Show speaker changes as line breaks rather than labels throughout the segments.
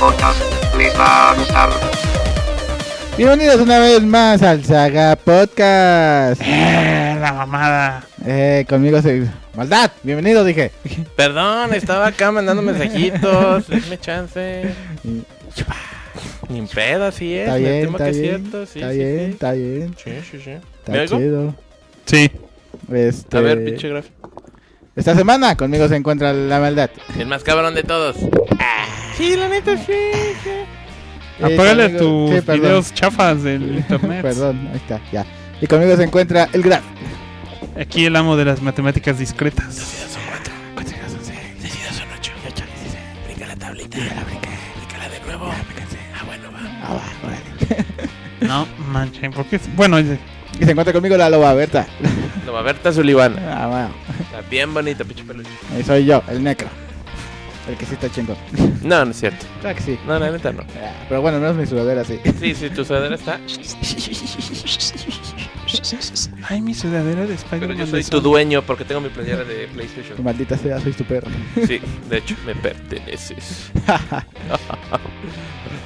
podcast les va a gustar.
Bienvenidos una vez más al Saga Podcast.
Eh, la mamada.
Eh, conmigo se... Maldad, bienvenido dije.
Perdón, estaba acá mandando mensajitos. Denme chance. Ni pedo, así es.
Está
me
bien,
temo
está
que es
bien,
cierto. Sí,
está
sí,
bien,
sí.
está bien,
Sí, sí, sí.
está
¿Me oigo?
chido.
Sí.
Este,
A ver, pinche graf.
Esta semana conmigo se encuentra la maldad.
El más cabrón de todos. Sí, la neta, sí. sí.
Eh,
Apágale tus
sí,
videos chafas del internet.
Perdón, ahí está, ya. Y conmigo se encuentra el Graf.
Aquí el amo de las matemáticas discretas.
son cuatro. Cuatro son seis. Seis dos son ocho. Ocho, dieciséis. Brinca la tablita. la brinqué. Bríncala de nuevo. Ah, bueno, va.
Ah, va, órale.
No, manche, porque bueno, es-
Y se encuentra conmigo la loba Berta.
No, va, Berta Sullivan.
Ah, bueno.
Está bien bonita, pinche peluche.
Ahí soy yo, el necro. El que sí está chingón.
No, no es cierto.
Claro que sí.
No, la neta no.
Ah, Pero bueno, no es mi sudadera sí.
Sí, sí, tu sudadera está.
Ay, mi sudadera de
Pero
Spider-Man.
yo soy tu dueño porque tengo mi playera de
Tu
PlayStation.
maldita sea, soy tu perro.
Sí, de hecho, me perteneces.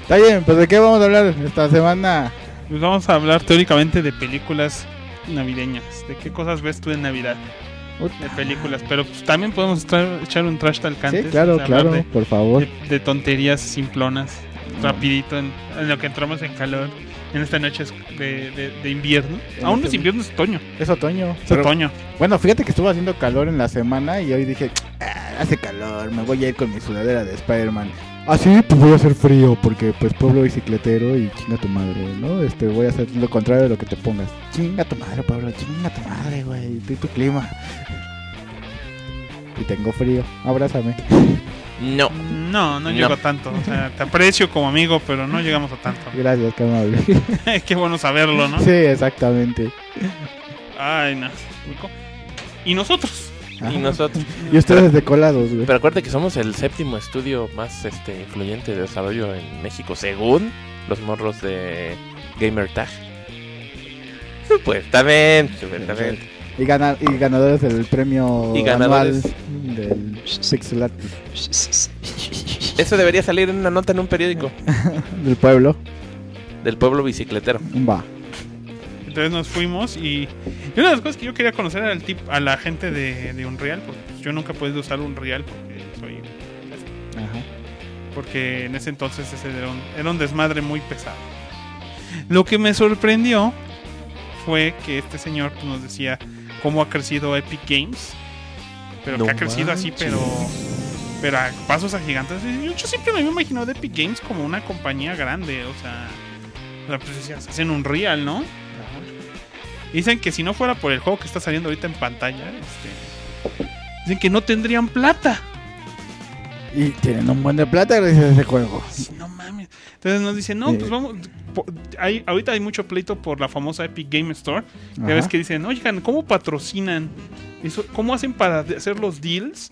Está bien, pues de qué vamos a hablar esta semana.
Pues vamos a hablar teóricamente de películas navideñas. ¿De qué cosas ves tú en Navidad? De películas. Pero pues, también podemos echar un trash talcante.
Sí, claro, claro, por favor.
De, de tonterías simplonas. Rapidito en, en lo que entramos en calor. En esta noche es de, de- de invierno. Aún no
este-
es invierno, es otoño.
Es otoño.
Es otoño.
bueno, fíjate que estuvo haciendo calor en la semana y hoy dije, "Ah, hace calor, me voy a ir con mi sudadera de Spider-Man. Ah, sí, pues voy a hacer frío porque pues pueblo bicicletero y chinga tu madre, ¿no? Este, voy a hacer lo contrario de lo que te pongas. Chinga tu madre, Pablo, chinga tu madre, güey, tú y tu clima. Y tengo frío, abrázame.
No.
No, no
No.
llego a tanto. O sea, te aprecio como amigo, pero no llegamos a tanto.
Gracias, qué amable.
Qué bueno saberlo, ¿no?
Sí, exactamente.
Ay, no. Y nosotros.
Y nosotros.
Y ustedes de colados, güey.
Pero acuérdate que somos el séptimo estudio más este, influyente de desarrollo en México, según los morros de Gamer Tag. Supuestamente, supuestamente.
Y, gana- y ganadores del premio
Y
anual
ganadores.
del Pixelat
Eso debería salir en una nota en un periódico
del pueblo.
del pueblo bicicletero.
Va.
Entonces nos fuimos y, y una de las cosas que yo quería conocer era el tip a la gente de, de Unreal, porque pues, yo nunca he podido usar Unreal porque soy
Ajá.
porque en ese entonces ese era un, era un desmadre muy pesado. Lo que me sorprendió fue que este señor pues, nos decía cómo ha crecido Epic Games, pero
No
que ha crecido así, pero pero a pasos agigantes. Y Yo, siempre me había imaginado de Epic Games como una compañía grande, o sea, o sea, pues hacen un real, ¿no? Dicen que si no fuera por el juego que está saliendo ahorita en pantalla, este, dicen que no tendrían plata.
Y tienen un buen de plata gracias a ese juego.
No mames. Entonces nos dicen, no, pues vamos. po- Hay, ahorita hay mucho pleito por la famosa Epic Game Store. Ya
Ajá.
ves que dicen, oigan, ¿cómo patrocinan? Eso, ¿Cómo hacen para hacer los deals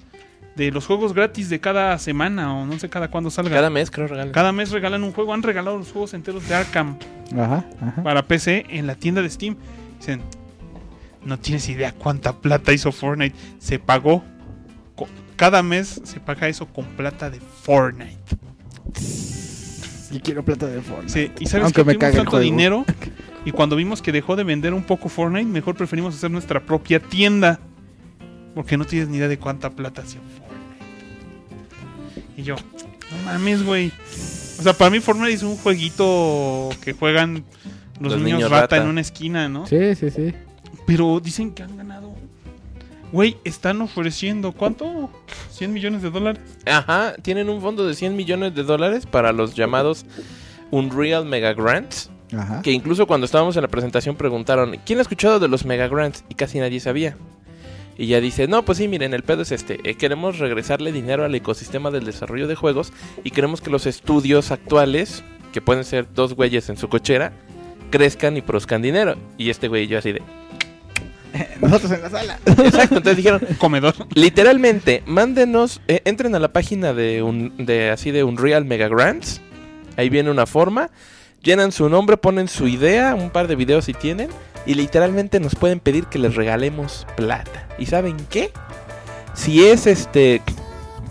de los juegos gratis de cada semana o no sé cada cuándo salga?
Cada mes creo regalan.
Cada mes regalan un juego. Han regalado los juegos enteros de Arkham
Ajá, ajá.
para PC en la tienda de Steam. Dicen, no tienes idea cuánta plata hizo Fortnite. Se pagó. Cada mes se paga eso con plata de Fortnite.
Y quiero plata de Fortnite.
Sí, y sabes
Aunque
que
me
tuvimos tanto
juego.
dinero y cuando vimos que dejó de vender un poco Fortnite, mejor preferimos hacer nuestra propia tienda. Porque no tienes ni idea de cuánta plata hacía Fortnite. Y yo, no mames, güey. O sea, para mí Fortnite es un jueguito que juegan los,
Los
niños,
niños
rata,
rata.
en una esquina, ¿no?
Sí, sí, sí.
Pero dicen que han ganado. Güey, están ofreciendo, ¿cuánto? ¿100 millones de dólares?
Ajá, tienen un fondo de 100 millones de dólares para los llamados Unreal Mega Grants.
Ajá.
Que incluso cuando estábamos en la presentación preguntaron, ¿quién ha escuchado de los Mega Grants? Y casi nadie sabía. Y ya dice, no, pues sí, miren, el pedo es este. eh, queremos regresarle dinero al ecosistema del desarrollo de juegos y queremos que los estudios actuales, que pueden ser dos güeyes en su cochera, crezcan y produzcan dinero. Y este güey y yo así de...
Nosotros en la sala.
Exacto, entonces dijeron,
Comedor.
literalmente, mándenos, eh, entren a la página de, un, de así de Unreal Mega Grants. Ahí viene una forma. Llenan su nombre, ponen su idea, un par de videos si tienen. Y literalmente nos pueden pedir que les regalemos plata. ¿Y saben qué? Si es este.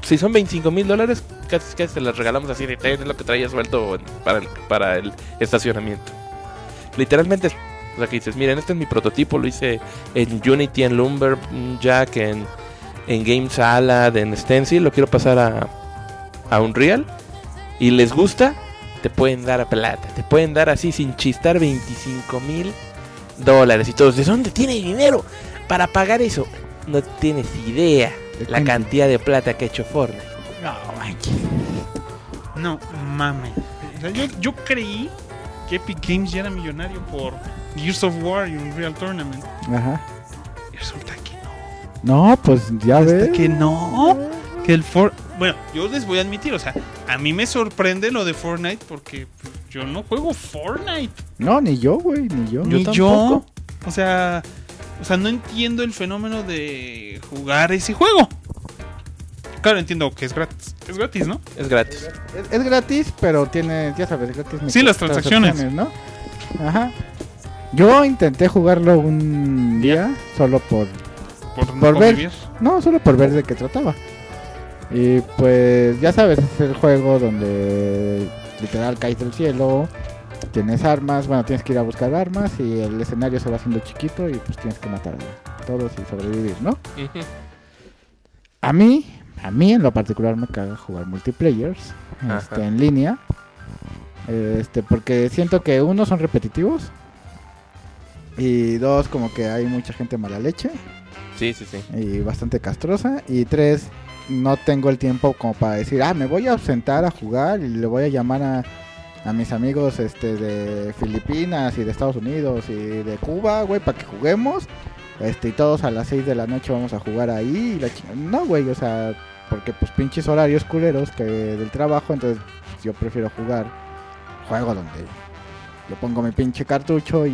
Si son 25 mil dólares, casi, casi se las regalamos así de "Ten, es lo que traía suelto para el, para el estacionamiento. Literalmente, o sea, que dices, miren, este es mi prototipo, lo hice en Unity, en Lumberjack, en, en Game Salad, en Stencil, lo quiero pasar a, a Unreal. Y les gusta, te pueden dar a plata, te pueden dar así sin chistar 25 mil dólares y todos. ¿De dónde tiene dinero para pagar eso? No tienes idea la cantidad de plata que ha hecho Fortnite.
No, manches.
No mames. Yo, yo creí que Epic Games ya era millonario por Gears of War y Unreal Tournament.
Ajá.
Y resulta que no.
No, pues ya ves.
Que no. Que el For Bueno, yo les voy a admitir, o sea, a mí me sorprende lo de Fortnite porque yo no juego Fortnite.
No, ni yo, güey, ni yo.
Yo
Ni
tampoco.
O sea, o sea, no entiendo el fenómeno de jugar ese juego. Claro, entiendo que es gratis. Es gratis, ¿no?
Es gratis.
Es, es gratis, pero tiene, ya sabes, gratis.
Sí, las transacciones.
¿no? Ajá. Yo intenté jugarlo un día solo por
Por,
ver. No, solo por ver de qué trataba. Y pues ya sabes, es el juego donde literal caes del cielo, tienes armas, bueno, tienes que ir a buscar armas y el escenario se va haciendo chiquito y pues tienes que matar a todos y sobrevivir, ¿no?
Ujú.
A mí, a mí en lo particular me caga jugar multiplayers este, en línea. Este, porque siento que uno son repetitivos y dos como que hay mucha gente mala leche.
Sí, sí, sí.
y bastante castrosa. Y tres, no tengo el tiempo como para decir, ah, me voy a ausentar a jugar y le voy a llamar a, a mis amigos este de Filipinas y de Estados Unidos y de Cuba, güey, para que juguemos. Este, y todos a las 6 de la noche vamos a jugar ahí. Y la chingada. No, güey, o sea, porque pues pinches horarios culeros que del trabajo, entonces yo prefiero jugar juego donde yo pongo mi pinche cartucho y...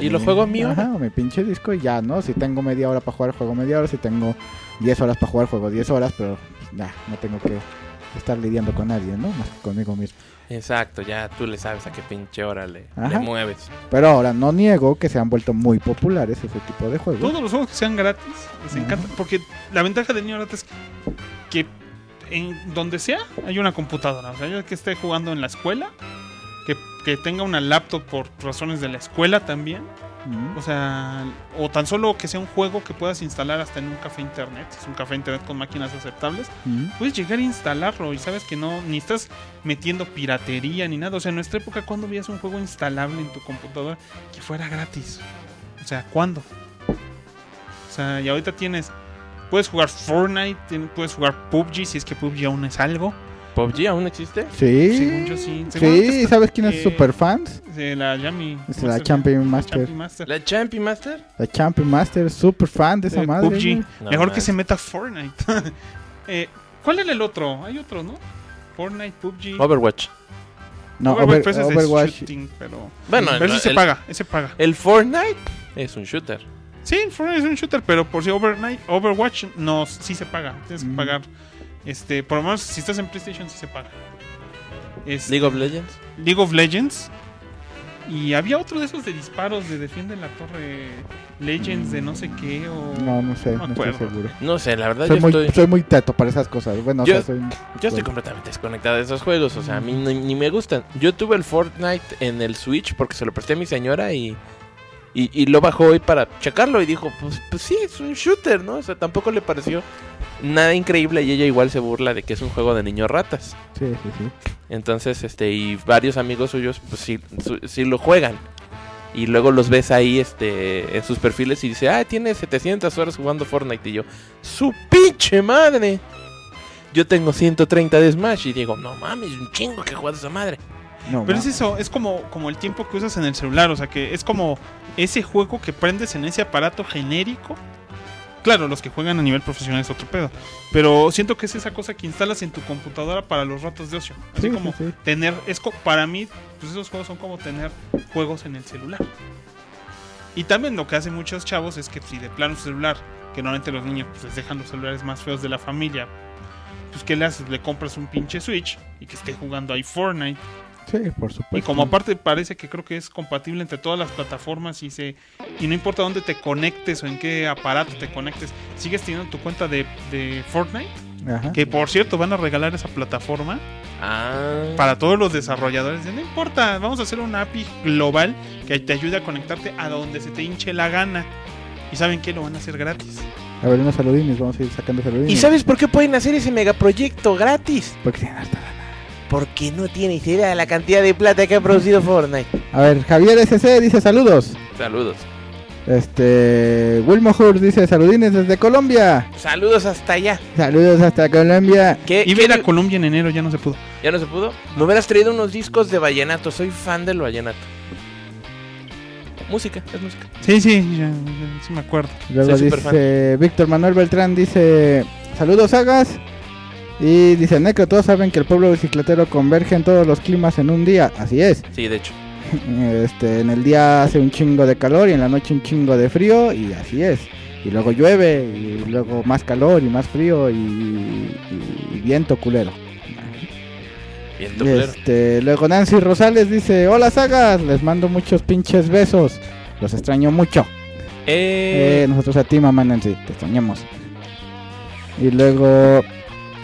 Y lo
mi-
juego en mi hora.
Ajá, o mi pinche disco y ya, ¿no? Si tengo media hora para jugar, juego media hora. Si tengo 10 horas para jugar, juego 10 horas, pero pues, ya, no tengo que estar lidiando con nadie, ¿no? Más que conmigo mismo.
Exacto, ya tú le sabes a qué pinche hora le, mueves.
Pero ahora no niego que se han vuelto muy populares ese tipo de juegos.
Todos los juegos que sean gratis les
Ajá.
encanta. Porque la ventaja de niño gratis es que en donde sea hay una computadora. O sea, yo que esté jugando en la escuela, que, que tenga una laptop por razones de la escuela también. O sea, o tan solo que sea un juego que puedas instalar hasta en un café internet. Si es un café internet con máquinas aceptables. Puedes llegar a instalarlo y sabes que no, ni estás metiendo piratería ni nada. O sea, en nuestra época, ¿cuándo veías un juego instalable en tu computadora que fuera gratis? O sea, ¿cuándo? O sea, y ahorita tienes. Puedes jugar Fortnite, puedes jugar PUBG si es que PUBG aún es algo.
¿PUBG aún existe?
Sí.
Según yo sí.
¿sabes quién es
eh,
Superfans?
De la Yami.
Es la Champion Master.
¿La Champion Master?
La Champion Master, super fan de esa
Eh,
madre.
PUBG.
güey.
No
Mejor que se meta Fortnite. Eh, ¿Cuál era el otro? Hay otro, ¿no? Fortnite, PUBG.
Overwatch.
No,
Overwatch,
Over-
pues, ese es
Overwatch.
shooting, pero...
Bueno,
pero ese
el-
se
el-
paga, ese paga.
El Fortnite es un shooter.
Sí, Fortnite es un shooter, pero por si Overnight, Overwatch no, sí se paga. Tienes que
Mm.
pagar. Este, por lo menos si estás en PlayStation sí se paga. Es
League of Legends.
League of Legends. Y había otro de esos de disparos de defiende la torre Legends de no sé qué o
No, no sé,
No
no, estoy seguro.
No sé, la verdad
Soy
yo
muy,
estoy...
soy muy teto para esas cosas. Bueno, o
Yo-
sea, soy...
Yo estoy completamente desconectado de esos juegos, o sea, a mí ni, ni me gustan. Yo tuve el Fortnite en el Switch porque se lo presté a mi señora y, y, y lo bajó hoy para checarlo y dijo, pues, pues sí, es un shooter, ¿no? O sea, tampoco le pareció nada increíble y ella igual se burla de que es un juego de niños ratas.
Sí, sí, sí.
Entonces, este, y varios amigos suyos, pues sí, su- sí lo juegan. Y luego los ves ahí, este, en sus perfiles y dice, ah, tiene 700 horas jugando Fortnite. Y yo, su pinche madre. Yo tengo 130 de Smash y digo, no mames, un chingo que juega esa madre.
No,
Pero es eso, es como, como el tiempo que usas en el celular, o sea que es como ese juego que prendes en ese aparato genérico. Claro, los que juegan a nivel profesional es otro pedo. Pero siento que es esa cosa que instalas en tu computadora para los ratos de ocio. Así
Sí,
como
sí, sí.
tener, es co- para mí, pues esos juegos son como tener juegos en el celular. Y también lo que hacen muchos chavos es que si de plano celular, que normalmente los niños pues, les dejan los celulares más feos de la familia, pues ¿qué le haces? Le compras un pinche Switch y que esté jugando ahí Fortnite.
Sí, por supuesto.
Y como aparte parece que creo que es compatible entre todas las plataformas y se y no importa dónde te conectes o en qué aparato te conectes, sigues teniendo tu cuenta de, de Fortnite
Ajá.
Que por cierto, van a regalar esa plataforma
Ah.
para todos los desarrolladores. No importa, vamos a hacer una API global que te ayude a conectarte a donde se te hinche la gana. ¿Y saben qué? Lo van a hacer gratis.
A ver, unos saludines, vamos a ir sacando saludines.
¿Y sabes por qué pueden hacer ese megaproyecto gratis?
Porque tienen harta.
Porque no tienes idea de la cantidad de plata que ha producido Fortnite.
A ver, Javier SC dice saludos.
Saludos.
Este, Wilmo Hur dice saludines desde Colombia.
Saludos hasta allá.
Saludos hasta Colombia.
¿Qué,
Iba a
qué
ir a
di-
Colombia en enero, ya no se pudo.
¿Ya no se pudo? Me hubieras traído unos discos de vallenato. Soy fan del vallenato. Música, es música.
Sí, sí, ya, ya, sí me acuerdo.
Luego
Soy
dice Víctor Manuel Beltrán dice saludos sagas. Y dice Necro, todos saben que el pueblo bicicletero converge en todos los climas en un día. Así es.
Sí, de hecho.
Este, en el día hace un chingo de calor y en la noche un chingo de frío y así es. Y luego llueve y luego más calor y más frío y, y viento culero.
Bien, doblero.
Este, luego Nancy Rosales dice, hola sagas, les mando muchos pinches besos. Los extraño mucho. Eh,
Eh,
nosotros a ti, mamá Nancy, te extrañamos. Y luego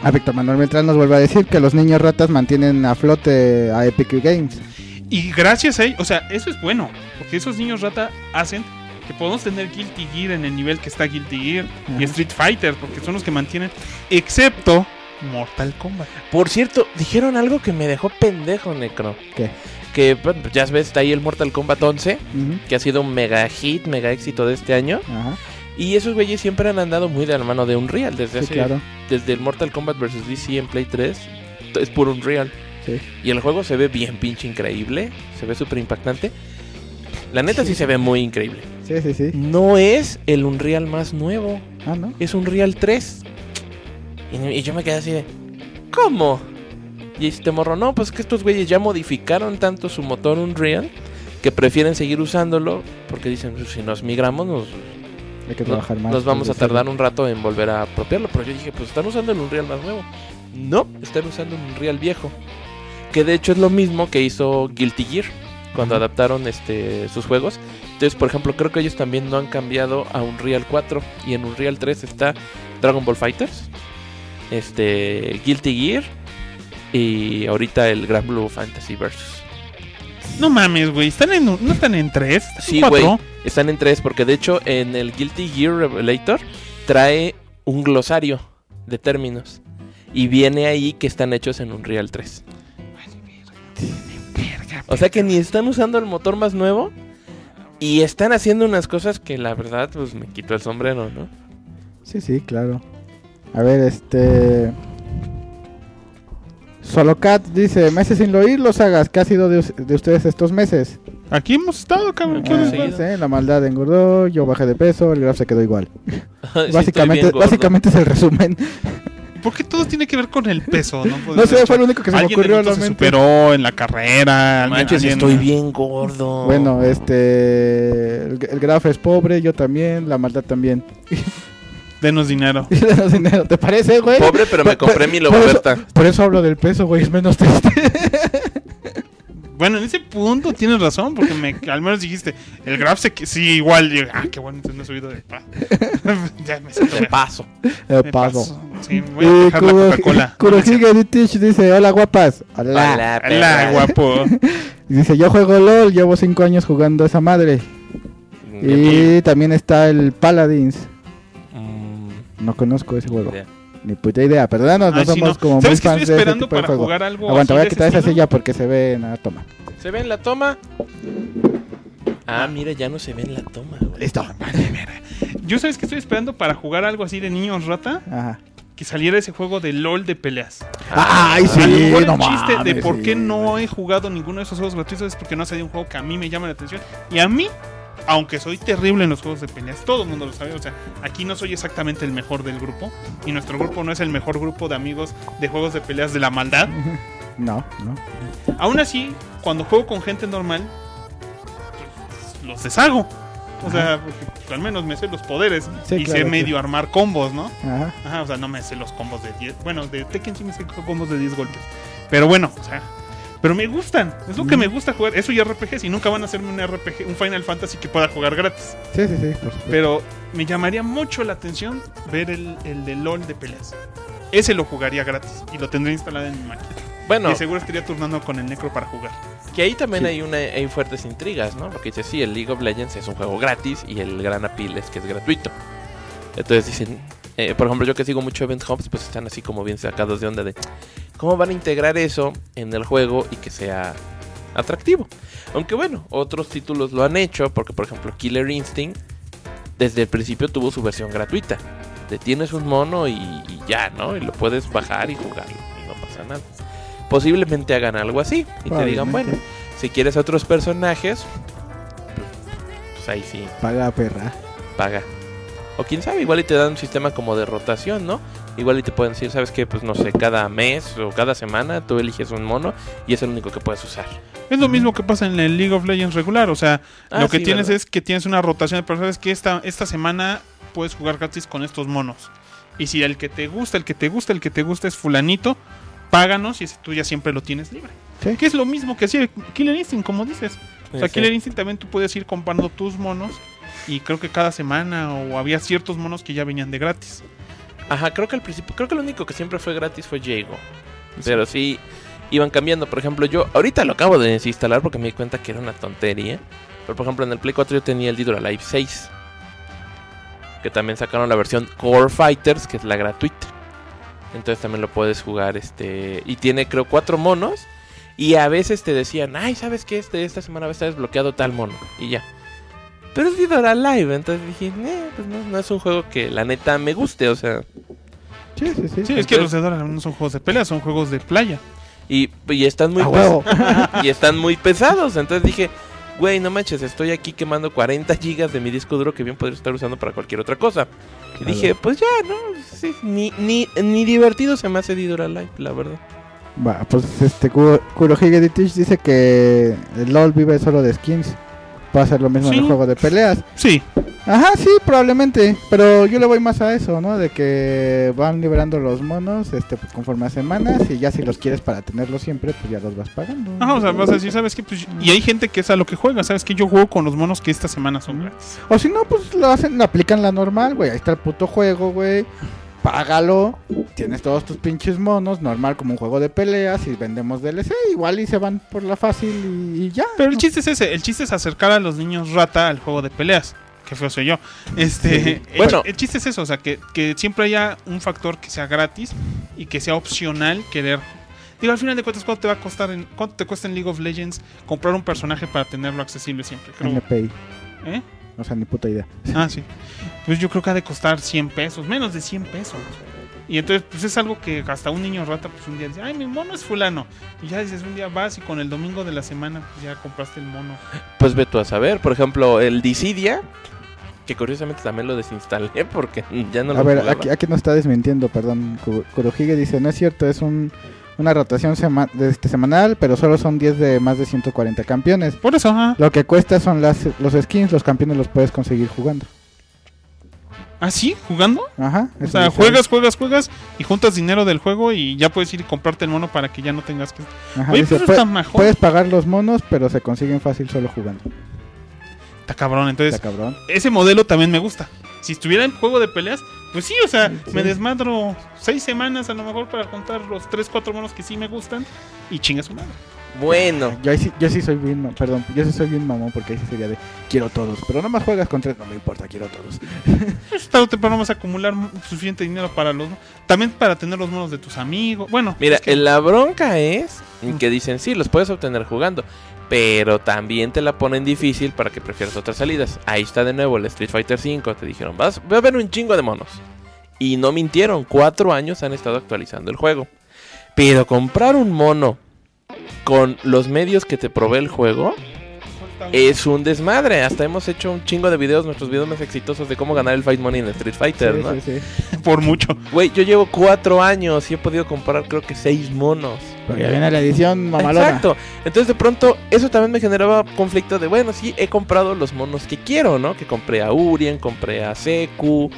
a Víctor Manuel Beltrán nos vuelve a decir que los niños ratas mantienen a flote a Epic Games.
Y gracias a ellos, o sea, eso es bueno. Porque esos niños rata hacen que podamos tener Guilty Gear en el nivel que está Guilty Gear y. Street Fighter, porque son los que mantienen, excepto Mortal Kombat.
Por cierto, dijeron algo que me dejó pendejo, Necro.
¿Qué?
Que bueno, ya ves, está ahí el Mortal Kombat 11,
Ujú,
que ha sido un mega hit, mega éxito de este año.
Ajá,
Y esos güeyes siempre han andado muy de la mano de Unreal. Desde,
sí,
hace,
claro.
desde el Mortal Kombat vs. DC en Play 3, es puro Unreal.
Sí.
Y el juego se ve bien pinche increíble, se ve súper impactante. La neta sí se ve muy increíble.
Sí, sí, sí.
No es el Unreal más nuevo,
Ah, ¿no?
es Unreal 3. Y, y yo me quedé así de, ¿cómo? Y este morro, no, pues que estos güeyes ya modificaron tanto su motor Unreal que prefieren seguir usándolo porque dicen, "Pues, si nos migramos nos,
Hay que
no-
trabajar más.
nos vamos a tardar un rato en volver a apropiarlo. Pero yo dije, pues están usando el Unreal más nuevo. No, están usando un Unreal viejo. Que de hecho es lo mismo que hizo Guilty Gear cuando adaptaron este, sus juegos. Entonces, por ejemplo, creo que ellos también no han cambiado a Unreal 4. Y en Unreal 3 está Dragon Ball Fighters, este, Guilty Gear y ahorita el Gran Blue Fantasy Versus.
No mames, güey, están en, un- no están en tres, están
Sí,
cuatro.
güey. Están en tres porque de hecho en el Guilty Gear Revelator trae un glosario de términos. Y viene ahí que están hechos en Unreal 3. O sea que ni están usando el motor más nuevo. Y están haciendo unas cosas que la verdad pues me quito el sombrero, ¿no?
Sí, sí, claro. A ver, este. Solo Cat dice: Meses sin oírlo, sagas. ¿Qué ha sido de, de ustedes estos meses?
Aquí hemos estado, cabrón. ¿qué
Ah,
les pasa?
no sé, la maldad engordó, yo bajé de peso, el graf se quedó igual.
Sí,
básicamente, básicamente es el resumen.
¿Por qué todo tiene que ver con el peso? No,
No sé, fue lo único que se me
Alguien de
ocurrió a la
nosotros se
mente.
superó en la carrera. alguien-
Manches,
alguien-
estoy bien gordo.
Bueno, este. El, el graf es pobre, yo también, la maldad también.
Denos dinero.
Das dinero, ¿te parece, güey?
Pobre, pero me compré mi
por
Loboberta.
Por eso hablo del peso, güey, es menos triste.
Bueno, en ese punto tienes razón, porque me, al menos dijiste, el graph se que sí, igual. yo, ah, qué bueno, entonces no he subido de pa. ya me siento
De paso.
Eh,
Me
paso.
paso. Sí, voy a
Y
dejar la Coca-Cola.
Kurohige Ditich dice, hola guapas. Hola.
Hola,
Hola, guapo.
Dice, yo juego LOL, llevo 5 años jugando esa madre. Y también está el Paladins. No conozco ese juego.
idea.
Ni puta idea, perdónanos, no
Ay, sí,
somos
no.
como muy
¿Sabes qué
fans
estoy
de ese
esperando
de
para
juego.
jugar algo
Aguanta,
así
voy a quitar
ese
esa silla porque se ve en la toma.
¿Se ve en la toma? Ah, mira, ya no se ve en la toma, güey.
Listo.
Yo sabes que estoy esperando para jugar algo así de niños rata,
Ajá.
que saliera ese juego de LOL de peleas.
Ay,
a lo mejor
no
el chiste de por
sí.
qué no he jugado ninguno de esos juegos gratuitos es porque no ha salido un juego que a mí me llama la atención. Y a mí, aunque soy terrible en los juegos de peleas, todo el mundo lo sabe. O sea, aquí no soy exactamente el mejor del grupo. Y nuestro grupo no es el mejor grupo de amigos de juegos de peleas de la maldad.
No, no.
Aún así, cuando juego con gente normal, pues, los deshago. O sea, porque, pues, al menos me sé los poderes
Sí,
y
claro,
sé medio armar combos, ¿no?
Ajá.
Ajá, o sea, no me sé los combos de 10. Bueno, de Tekken sí me sé combos de 10 golpes. Pero bueno, o sea. Pero me gustan. Es lo que
Mm.
me gusta jugar. Eso y RPGs. Y nunca van a hacerme un RPG, un Final Fantasy que pueda jugar gratis.
Sí, sí, sí, por supuesto.
Pero me llamaría mucho la atención ver el, el de LOL de peleas. ese lo jugaría gratis y lo tendría instalado en mi máquina.
Bueno,
Y seguro estaría turnando con el Necro para jugar.
que ahí también
Sí.
hay, una, hay fuertes intrigas, ¿no? Porque dice, sí, el League of Legends es un juego gratis y el gran appeal es que es gratuito. Entonces dicen, eh, por ejemplo, yo que sigo mucho Event Hubs, pues están así como bien sacados de onda de cómo van a integrar eso en el juego y que sea atractivo. Aunque bueno, otros títulos lo han hecho, porque por ejemplo Killer Instinct desde el principio tuvo su versión gratuita. Te tienes un mono y, y ya, ¿no? Y lo puedes bajar y jugarlo y no pasa nada. Posiblemente hagan algo así y te digan, bueno, si quieres otros personajes, pues ahí sí,
Paga perra.
paga. O quién sabe, igual y te dan un sistema como de rotación, ¿no? Igual y te pueden decir, ¿sabes qué? Pues no sé, cada mes o cada semana tú eliges un mono y es el único que puedes usar.
Es lo mismo que pasa en el League of Legends regular. O sea,
Ah,
lo que
sí,
tienes
¿verdad?
es que tienes una rotación de personajes que esta, esta semana puedes jugar gratis con estos monos. Y si el que te gusta, el que te gusta, el que te gusta es fulanito, páganos y ese tú ya siempre lo tienes libre.
Sí.
Que es lo mismo que hacía Killer Instinct, como dices. O sea,
Sí.
Killer Instinct también tú puedes ir comprando tus monos y creo que cada semana o había ciertos monos que ya venían de gratis.
Ajá, creo que al principio, creo que lo único que siempre fue gratis fue Jago. Pero sí iban cambiando. Por ejemplo, yo ahorita lo acabo de desinstalar porque me di cuenta que era una tontería. Pero por ejemplo, en el Play 4 yo tenía el or Alive 6. Que también sacaron la versión Core Fighters, que es la gratuita. Entonces también lo puedes jugar. este Y tiene creo cuatro monos. Y a veces te decían, ay, ¿sabes qué? Este, esta semana va a estar desbloqueado tal mono. Y ya. Pero es Dead or Alive. Entonces dije, "Eh, pues no, no es un juego que la neta me guste. O sea,
Sí, sí, sí.
Sí, es que los de Dora no son juegos de pelea, son juegos de playa.
Y, y están muy
A
pes-
huevo.
y están muy pesados. Entonces dije, güey, no manches, estoy aquí quemando 40 gigas de mi disco duro que bien podría estar usando para cualquier otra cosa. Y dije, pues ya, ¿no? Sí, ni, ni, ni divertido se me hace Didora Live, la verdad.
Va, pues este Kuro- Kurohige Ditich dice que el LOL vive solo de skins. Va a ser lo mismo en el juego de peleas.
Sí,
Ajá, sí, probablemente. Pero yo le voy más a eso, ¿no? De que van liberando los monos este, pues, conforme a semanas. Y ya si los quieres para tenerlos siempre, pues ya los vas pagando.
Ajá, o sea, vas a decir, ¿sabes qué? Pues, y hay gente que es a lo que juega, ¿sabes qué? Yo juego con los monos que esta semana son gratis.
O si no, pues lo hacen, lo aplican la normal, güey. Ahí está el puto juego, güey. Págalo. Tienes todos tus pinches monos, normal como un juego de peleas. Y vendemos DLC, igual y se van por la fácil y, y ya.
Pero el
¿no?
chiste es ese, el chiste es acercar a los niños rata al juego de peleas. Que feo soy yo. Este,
Sí.
el-
Bueno.
el, chiste es eso, o sea, que, que siempre haya un factor que sea gratis y que sea opcional querer. Digo, al final de cuentas, ¿cuánto te va a costar en, cuánto te cuesta en League of Legends comprar un personaje para tenerlo accesible siempre? Creo,
NPI.
¿eh?
O sea, ni puta idea.
Ah, sí. Pues yo creo que ha de costar 100 pesos, menos de 100 pesos. Y entonces, pues es algo que hasta un niño rata, pues un día dice, ay, mi mono es fulano. Y ya dices, un día vas y con el domingo de la semana, pues ya compraste el mono.
Pues ve tú a saber, por ejemplo, el Dissidia, que curiosamente también lo desinstalé porque ya no lo
a ver,
jugaba.
aquí, aquí nos está desmintiendo, perdón. Ku- Kurohige dice, no es cierto, es un, una rotación sema- de este, semanal, pero solo son 10 de más de 140 campeones.
Por eso, ajá.
Lo que cuesta son las, los skins, los campeones los puedes conseguir jugando.
¿Ah, sí? ¿Jugando?
Ajá.
O sea, juegas, juegas, juegas y juntas dinero del juego y ya puedes ir y comprarte el mono para que ya no tengas que...
Ajá,
Oye,
dice,
pero
"Pue-
está mejor.
puedes pagar los monos, pero se consiguen fácil solo jugando.
Está cabrón, entonces
Está cabrón.
ese modelo también me gusta. Si estuviera en juego de peleas, pues sí, o sea,
Sí.
me desmadro seis semanas a lo mejor para juntar los tres, cuatro monos que sí me gustan y chinga su madre.
Bueno,
Yo, sí, yo sí soy bien, perdón, yo sí soy bien mamón porque ahí sí sería de quiero todos, pero no más juegas con tres, no me importa, quiero todos.
Tarde o temprano vas a acumular suficiente dinero para los... También para tener los monos de tus amigos. Bueno,
mira,
es que-
la bronca es que dicen, sí, los puedes obtener jugando, pero también te la ponen difícil para que prefieras otras salidas. Ahí está de nuevo el Street Fighter V, te dijeron, vas, va a haber un chingo de monos. Y no mintieron, cuatro años han estado actualizando el juego. Pero comprar un mono con los medios que te provee el juego es un desmadre. Hasta hemos hecho un chingo de videos, nuestros videos más exitosos de cómo ganar el Fight Money en Street Fighter,
Sí,
¿no?
sí, sí.
por mucho.
Güey, yo llevo cuatro años y he podido comprar creo que seis monos.
Porque viene la edición mamalona.
Exacto. Entonces de pronto eso también me generaba conflicto de, bueno, sí, he comprado los monos que quiero, ¿no? Que compré a Urien, compré a Seku.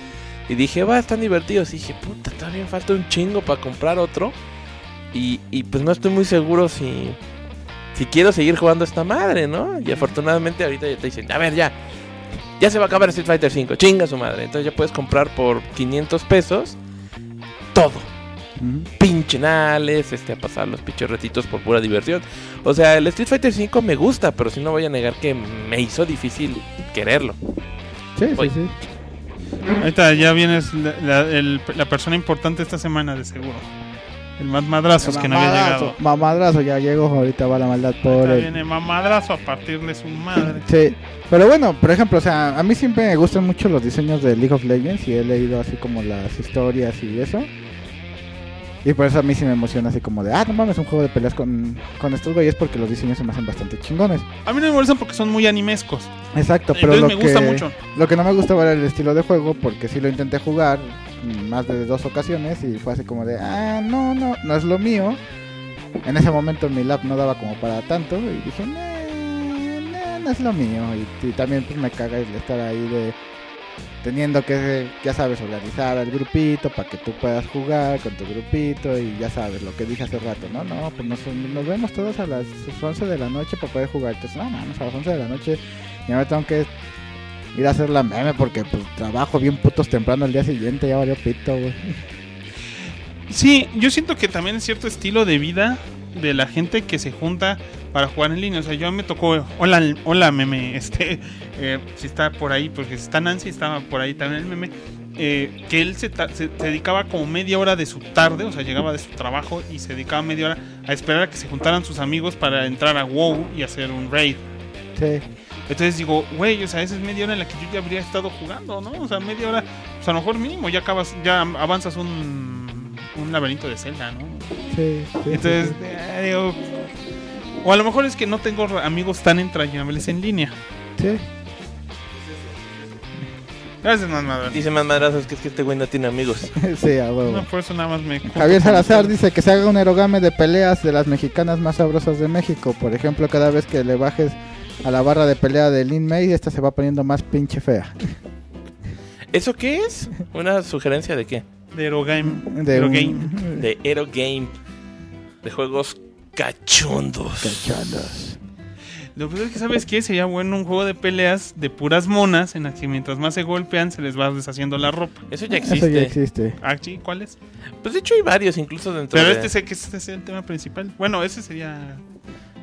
Y dije, va, están divertidos. Y dije, puta, todavía me falta un chingo para comprar otro. Y, y pues no estoy muy seguro si, si quiero seguir jugando esta madre, ¿no? Y afortunadamente ahorita ya te dicen, a ver, ya. Ya se va a acabar Street Fighter 5, chinga su madre. Entonces ya puedes comprar por 500 pesos todo.
Ujú.
pinchenales, este, a pasar los pinches retitos por pura diversión. O sea, el Street Fighter 5 me gusta, pero sí no voy a negar que me hizo difícil quererlo.
Sí, sí, sí.
Ahorita ya vienes la, la- el- la persona importante esta semana, de seguro. El más madrazos que no había llegado.
Mamadrazo, ya llegó, ahorita va la maldad por él.
viene mamadrazo a partirle su madre.
Sí, pero bueno, por ejemplo, o sea, a mí siempre me gustan mucho los diseños de League of Legends y he leído así como las historias y eso. Y por eso a mí sí me emociona así como de, ah, no mames, un juego de peleas con, con estos güeyes porque los diseños se me hacen bastante chingones.
A mí no me molestan porque son muy animescos.
Exacto, pero
Entonces
lo
me
que,
gusta mucho.
lo que no me gustaba era el estilo de juego porque sí lo intenté jugar más de dos ocasiones y fue así como de, ah, no, no, no es lo mío. En ese momento mi lab no daba como para tanto y dije, no, no, no es lo mío. Y, y también pues me caga el estar ahí de teniendo que, ya sabes, organizar al grupito para que tú puedas jugar con tu grupito y ya sabes lo que dije hace rato, ¿no? No, pues nos, vemos todos a las 11 de la noche para poder jugar. Entonces, no, mames, a las 11 de la noche ya me tengo que ir a hacer la meme porque pues trabajo bien putos temprano el día siguiente, ya valió pito, güey.
Sí, yo siento que también es cierto estilo de vida de la gente que se junta para jugar en línea. O sea, yo me tocó. Hola, hola, meme. Este, eh, si está por ahí, porque está Nancy, estaba por ahí también el meme. eh, que él se, se- dedicaba como media hora de su tarde, o sea, llegaba de su trabajo y se dedicaba media hora a esperar a que se juntaran sus amigos para entrar a WoW y hacer un raid.
Sí,
Entonces digo, güey, o sea, esa es media hora en la que yo ya habría estado jugando, ¿no? O sea, media hora, pues a lo mejor mínimo ya acabas, ya avanzas un, un laberinto de Zelda, ¿no?
sí. sí,
Entonces,
sí,
eh, digo, o a lo mejor es que no tengo amigos tan entrañables en línea.
sí.
Gracias, más.
Dice más madrazos que es que este güey no tiene amigos.
Sí, a huevo.
No, por eso nada más me.
Javier Salazar dice que se haga un erogame de peleas de las mexicanas más sabrosas de México. Por ejemplo, cada vez que le bajes a la barra de pelea de Lin May, esta se va poniendo más pinche fea.
¿Eso qué es? ¿Una sugerencia de qué?
De Erogame.
De
Erogame.
un-
De Hero Game. De juegos cachondos.
Cachondos.
Lo que es que, ¿sabes qué? Sería bueno un juego de peleas de puras monas en las que mientras más se golpean se les va deshaciendo la ropa.
Eso ya
Eso
existe.
ya existe.
Ah, sí, ¿cuál es?
Pues de hecho hay varios, incluso dentro
Pero
de...
este sé que este es el tema principal. Bueno, ese sería.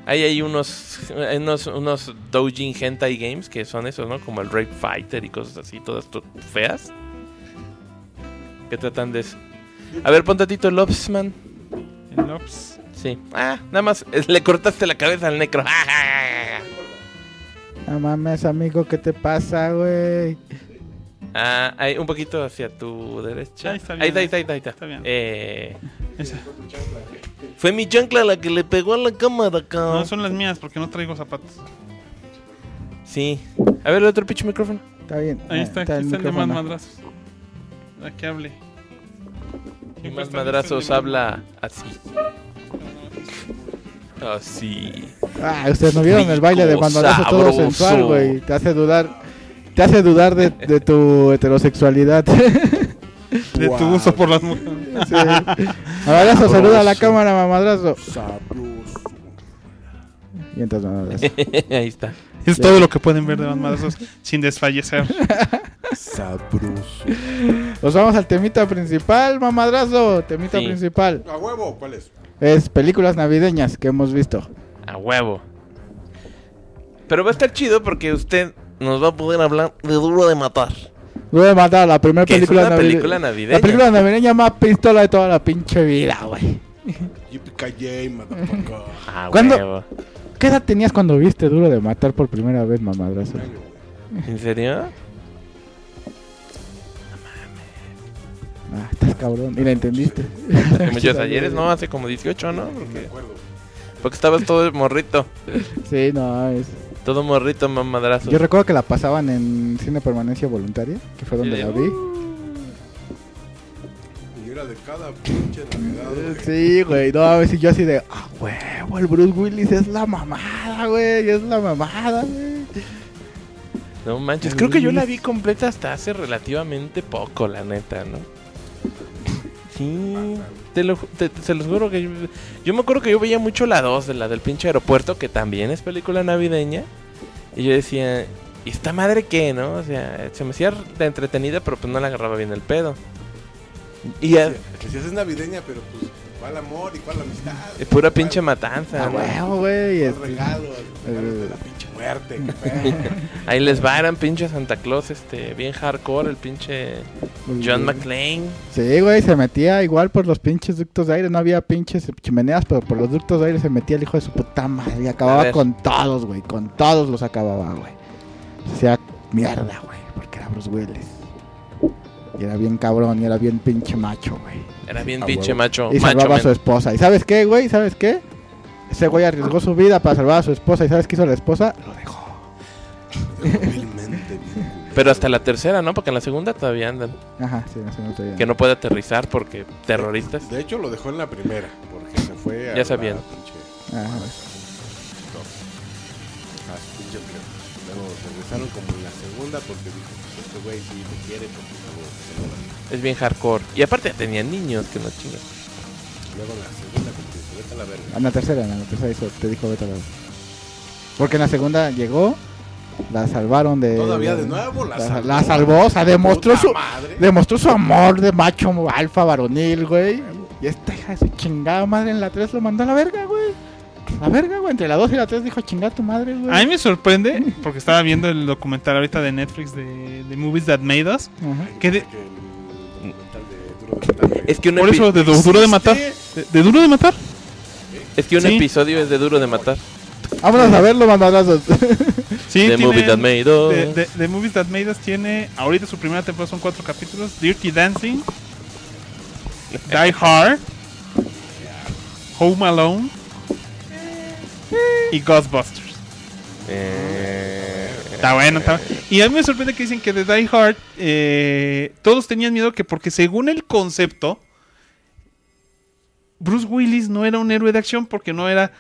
Ahí hay unos, hay unos, unos doujin hentai games que son esos, ¿no? Como el Rape Fighter y cosas así, todas to- feas. Que tratan de eso. A ver, ponte a Tito Lobsman.
El Ops.
Sí. Ah, nada más le cortaste la cabeza al necro.
No mames, amigo, ¿qué te pasa, güey?
Ah, hay un poquito hacia tu derecha.
Ahí está bien.
Ahí está, ahí está, ahí está, ahí está.
Está bien.
Eh,
Esa.
fue mi chancla la que le pegó a la cámara, cabrón.
No, son las mías porque no traigo zapatos.
Sí. A ver, el otro pinche micrófono.
Está bien.
Ahí
Ah,
está, aquí
el
están de más madrazos. A que hable.
Y más madrazos habla así. Así.
Ah, ustedes no vieron el baile de
Rico,
madrazo todo
sabroso.
sensual, güey. Te hace dudar. Te hace dudar de, de tu heterosexualidad.
De tu gusto por las mujeres.
Sí. Madrazo, saluda a la cámara, mamadrazo. Y entonces, madrazo.
Ahí está.
Es todo lo que pueden ver de más madrazos sin desfallecer.
Sabroso.
Nos vamos al temita principal, mamadrazo. Temita
Sí.
principal.
¿A huevo? ¿Cuál es?
Es películas navideñas que hemos visto.
A huevo. Pero va a estar chido porque usted nos va a poder hablar de Duro de Matar.
Voy a matar la primera película
una
navide-
película navideña.
La película navideña más pistola de toda la pinche vida, güey.
Yippee motherfucker.
A
¿Cuándo?
huevo.
¿Qué edad tenías cuando viste Duro de Matar por primera vez, mamadrazo?
¿En serio?
Ah, estás cabrón. Y la entendiste.
Hace muchos ayeres, no, hace como 18, ¿no? Porque, porque estabas todo morrito.
Sí, no, es...
Todo morrito, mamadrazo.
Yo recuerdo que la pasaban en Cine Permanencia Voluntaria, que fue donde la vi.
Y era de cada pinche Navidad, güey.
Sí, güey, no, a si yo así de, ah, huevo, el Bruce Willis es la mamada, güey, es la mamada, güey.
No manches, creo que yo la vi completa hasta hace relativamente poco, la neta, ¿no? Sí, te lo, ju- te- te- se los juro que yo, yo me acuerdo que yo veía mucho la 2 de la del pinche aeropuerto, que también es película navideña. Y yo decía, ¿y esta madre qué, no? O sea, se me hacía de entretenida, pero pues no le agarraba bien el pedo. Y a-
Que si es navideña, pero pues, ¿cuál amor y cuál amistad?
es pura
¿Cuál-
pinche matanza.
Ah,
¿no?
huevo, güey. este-
regalo? Regalos pedo.
Ahí les va, eran pinche Santa Claus, este, bien hardcore, el pinche John McClane.
Sí, güey, se metía igual por los pinches ductos de aire. No había pinches chimeneas, pero por los ductos de aire se metía el hijo de su puta madre. Y acababa con todos, güey. Con todos los acababa, güey. Se hacía mierda, güey. Porque era Bruce Willis. Y era bien cabrón y era bien pinche macho, güey.
Era bien pinche macho.
Y
macho
salvaba a su esposa. ¿Y sabes qué, güey? ¿Sabes qué? Ese güey arriesgó su vida para salvar a su esposa. ¿Y sabes qué hizo la esposa? Lo dejó.
Vilmente.
Pero hasta la tercera, ¿no? Porque en la segunda todavía andan.
Ajá, sí, no sé, no estoy
Que no puede aterrizar porque terroristas.
De hecho, lo dejó en la primera, porque se fue a
Ya sabían.
la pinche...
Ajá.
a su pinche empleo. Luego regresaron como en la segunda porque dijo, pues este güey sí me quiere, porque luego se lo dan.
Es bien hardcore. Y aparte tenían niños que no chingan.
Luego en la segunda dice, vete a la verga.
En la tercera, en la tercera hizo, te dijo vete a la Porque en la segunda llegó, la salvaron de.
Todavía de nuevo la
la,
salvó.
la salvó, o sea, demostró su,
madre.
demostró su amor de macho alfa varonil, güey. Y esta hija de su chingada madre en la 3 lo mandó a la verga, güey. La verga, güey. Entre la 2 y la 3 dijo chingar tu madre, güey.
A mí me sorprende, porque estaba viendo el documental ahorita de Netflix de, de Movies That Made Us. Que de-
Que.
Es que un,
Por eso, de Du- Duro de Matar. ¿De, de Duro de Matar?
Es que un
Sí.
episodio es de duro de matar.
Vámonos a verlo, mamadrazos.
Sí,
de
tiene-
Movie That Made Us.
de Movies That Made Us tiene, ahorita su primera temporada son cuatro capítulos, Dirty Dancing, Die Hard, Home Alone y Ghostbusters.
Eh,
Está bueno, está bueno. Y a mí me sorprende que dicen que de Die Hard eh, todos tenían miedo que porque según el concepto, Bruce Willis no era un héroe de acción porque no era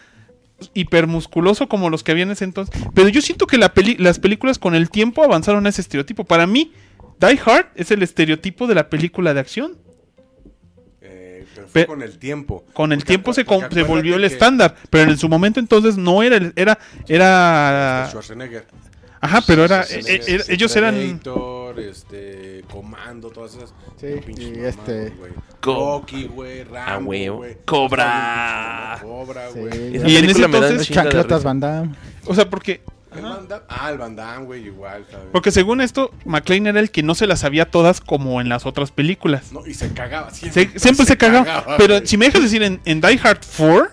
hipermusculoso como los que había en ese entonces. Pero yo siento que la peli- las películas con el tiempo avanzaron a ese estereotipo. Para mí, Die Hard es el estereotipo de la película de acción.
Eh, pero fue con el tiempo.
Con el
Porque
tiempo se, se volvió el estándar. Pero en su momento entonces no era, el- era, era,
Este, Schwarzenegger.
Ajá, pero era, eh, eh, ellos eran,
Predator, este, Comando, todas esas.
Sí, y este-
güey.
Co-
Rocky, güey, Rambo,
Ah,
güey.
Cobra.
Cobra, güey.
Y en ese entonces,
Chancletas. Van Damme.
o sea, porque
El Van Damme- Ah, el Van Damme, güey, igual, ¿sabes?
Porque según esto, McLean era el que no se las sabía todas como en las otras películas.
No, y se cagaba. Siempre,
Se- siempre se cagaba. Pero
güey.
si me dejas decir, en, en Die Hard 4,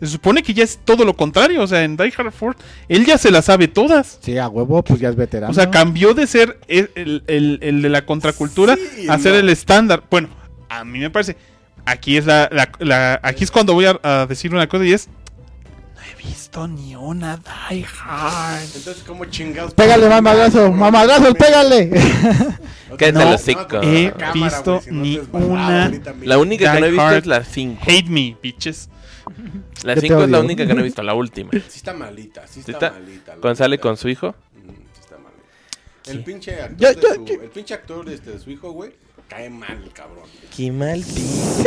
se supone que ya es todo lo contrario. O sea, en Die Hard 4, él ya se las sabe todas.
Sí, a huevo, pues ya es veterano.
O sea, cambió de ser el, el- el- el de la contracultura
Sí,
a ser
no.
el estándar. Bueno, a mí me parece. Aquí es la, la- la- aquí es cuando voy a, a decir una cosa y es. No he visto ni una Die Hard.
Entonces, ¿cómo chingados?
Pégale, mamadrazo, mamadrazo, pégale.
Cállate
No,
hocico.
he
cámara,
visto
si no
ni una-.
La única que no he visto es la 5.
Hate me, bitches.
La
Yo te
5 es la única que no he visto, la última.
Sí está malita, sí
¿Sí
está,
está?
malita.
Cuando sale con su hijo.
Mm, sí está malita. El pinche actor,
Yo-
de, su, el pinche actor este, de su hijo, güey, cae mal el cabrón.
Qué mal
Sí,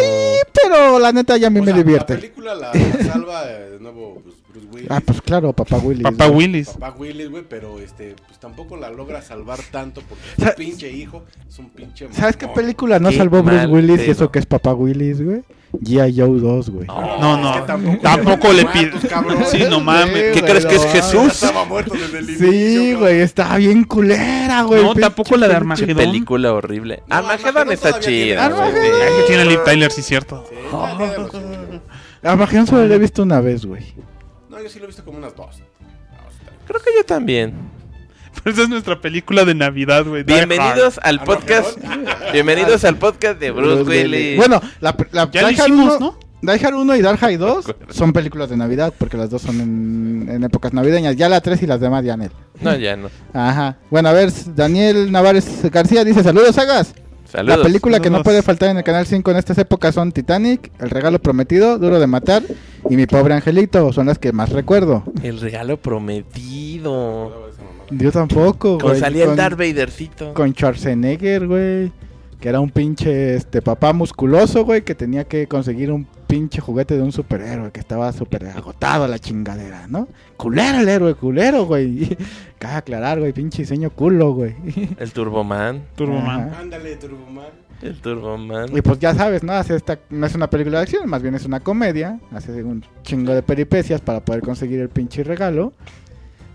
pero la neta ya a mí
O
me
sea,
divierte.
La película la, la salva eh, de nuevo pues, Bruce Willis.
Ah, pues claro, papá Willy.
Papá Willis.
Papá Willis, güey, pero este, pues tampoco la logra salvar tanto porque su pinche hijo es un pinche
¿Sabes qué película no
Qué
salvó Bruce Willis y eso que es papá Willis, güey? G.I. Joe 2, güey.
No, no.
Es que tampoco,
Tampoco le
cabrón.
Sí, no mames.
¿Qué
güey,
crees que es
no,
Jesús?
Estaba muerto desde el inicio.
Sí, güey, estaba bien culera, güey.
No, tampoco la de Armagedón.
Película horrible.
No,
Armageddon
Armageddon
está chida. güey.
Armageddon.
Ah, que tiene Liv Tyler, sí, cierto.
Sí.
Armagedón solo la he visto una vez, güey.
No, yo sí lo he visto como unas dos.
Creo que yo también.
Pero esa es nuestra película de Navidad, güey. Die
Bienvenidos al
Ah,
podcast. Bienvenidos al podcast de Bruce Willis.
Bueno, la, la
Ya
Die Hard
hicimos,
1
¿no?
Die Hard 1 y Die Hard 2 son películas de Navidad porque las dos son en, en épocas navideñas. Ya la 3 y las demás ya en él.
No, ya no.
Ajá. Bueno, a ver, Daniel Navares García dice, saludos, sagas.
Saludos.
La película que no puede faltar en el Canal 5 en estas épocas son Titanic, El Regalo Prometido, Duro de Matar y Mi Pobre Angelito. Son las que más recuerdo.
El regalo prometido.
Yo tampoco,
Con
güey.
salía el
Con-
Darth Vadercito.
Con Schwarzenegger, güey. Que era un pinche este papá musculoso, güey, que tenía que conseguir un pinche juguete de un superhéroe que estaba súper agotado a la chingadera, ¿no? Culero el héroe, culero, güey. Cabe aclarar, güey, pinche diseño culo, güey.
El Turboman.
Turboman.
Ajá.
Ándale, Turboman.
El Turboman.
Y pues ya sabes, ¿no? Hace esta, no es una película de acción, más bien es una comedia. Hace un chingo de peripecias para poder conseguir el pinche regalo.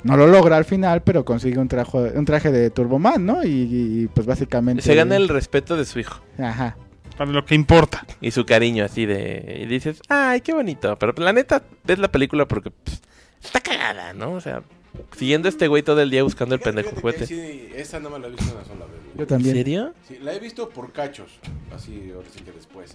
No lo logra al final, pero consigue un, trajo, un traje de Turboman, ¿no? Y, y, pues básicamente...
Se gana el respeto de su hijo.
Ajá.
Para lo que importa.
Y su cariño así de... Y dices, ay, qué bonito. Pero la neta, ves la película porque pues, está cagada, ¿no? O sea, siguiendo a este güey todo el día buscando el pendejo juguete.
Sí, esa no me la he visto una sola vez. güey.
Yo
¿En serio?
Sí, la he visto por cachos. Así, ahora sí que después.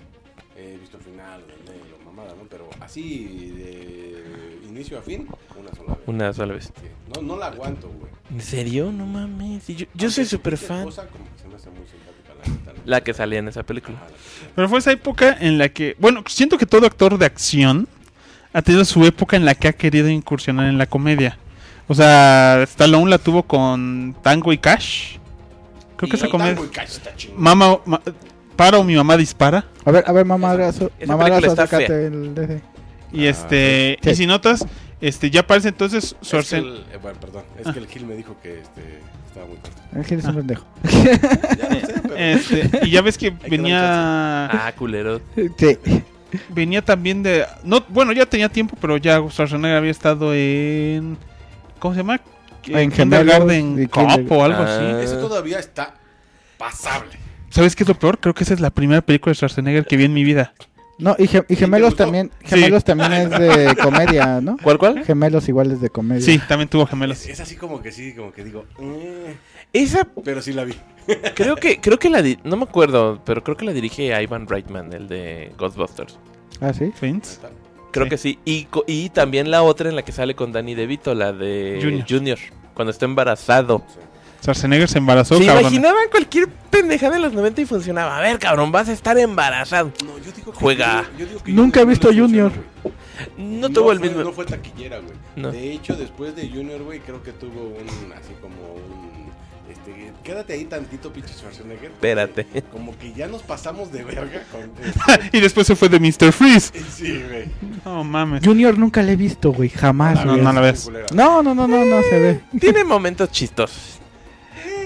He visto el final, de negro, mamada, ¿no? Pero así, de inicio a fin, una sola vez.
Una sola vez.
Sí. No, no la aguanto, güey.
¿En serio? No mames. Yo, yo soy súper fan.
esposa como que se me hace muy simpática, la
que salía en esa película.
Pero fue esa época en la que, bueno, siento que todo actor de acción ha tenido su época en la que ha querido incursionar en la comedia. O sea, Stallone la tuvo con Tango y Cash. Creo que esa comedia...
Tango y Cash está chingón.
Mamá, ma- para o mi mamá dispara.
A ver, a ver, mamá, abrazo. Mamá, abrazo, sácate el DD.
Y
Ah,
este,
sí.
y si notas, este, ya aparece entonces
Es que el, eh, bueno, perdón. Es que el Gil me dijo que este, estaba muy corto.
El Gil es un pendejo.
Ya lo sé, pero...
Este, y ya ves que
que
venía
Ah, culero.
Sí.
venía también de no, bueno, ya tenía tiempo, pero ya Schwarzenegger había estado en ¿cómo se llama?
En
Kindergarten
Gemelos y
Cop o algo
Ah.
así.
Ese todavía está pasable.
¿Sabes qué es lo peor? Creo que esa es la primera película de Schwarzenegger que vi en mi vida.
No, y, Ge- y Gemelos también,
Sí.
Gemelos también es de comedia, ¿no?
¿Cuál, cuál?
Gemelos igual es de comedia.
Sí, también tuvo gemelos.
Es, es así como que sí, como que digo... "Eh",
Esa,
pero sí la vi.
creo que, creo que la, di- no me acuerdo, pero creo que la dirige Ivan Reitman, el de Ghostbusters.
Ah, sí.
Fins.
Creo
Sí.
que sí. Y, co- y también la otra en la que sale con Danny DeVito, la de
Junior.
Junior. cuando está embarazado.
Schwarzenegger se embarazó,
Se
cabrón.
imaginaban cualquier pendejada de los 90 y funcionaba. A ver, cabrón, vas a estar embarazado.
No, yo digo que
Juega.
yo digo que
Nunca he
Junior no
visto
funcionó,
Junior.
güey.
No tuvo el
fue-
mismo.
No fue taquillera, güey.
No.
De hecho, después de Junior, güey, creo que tuvo un, así como un... Este, quédate ahí tantito, pinche Schwarzenegger.
Espérate.
Como que ya nos pasamos de verga con... este,
y después se fue de Mr. Freeze.
sí, güey.
No mames.
Junior nunca le he visto, güey, jamás.
No,
güey.
no la ves.
No, no, no, no, no se ve.
Tiene momentos chistosos.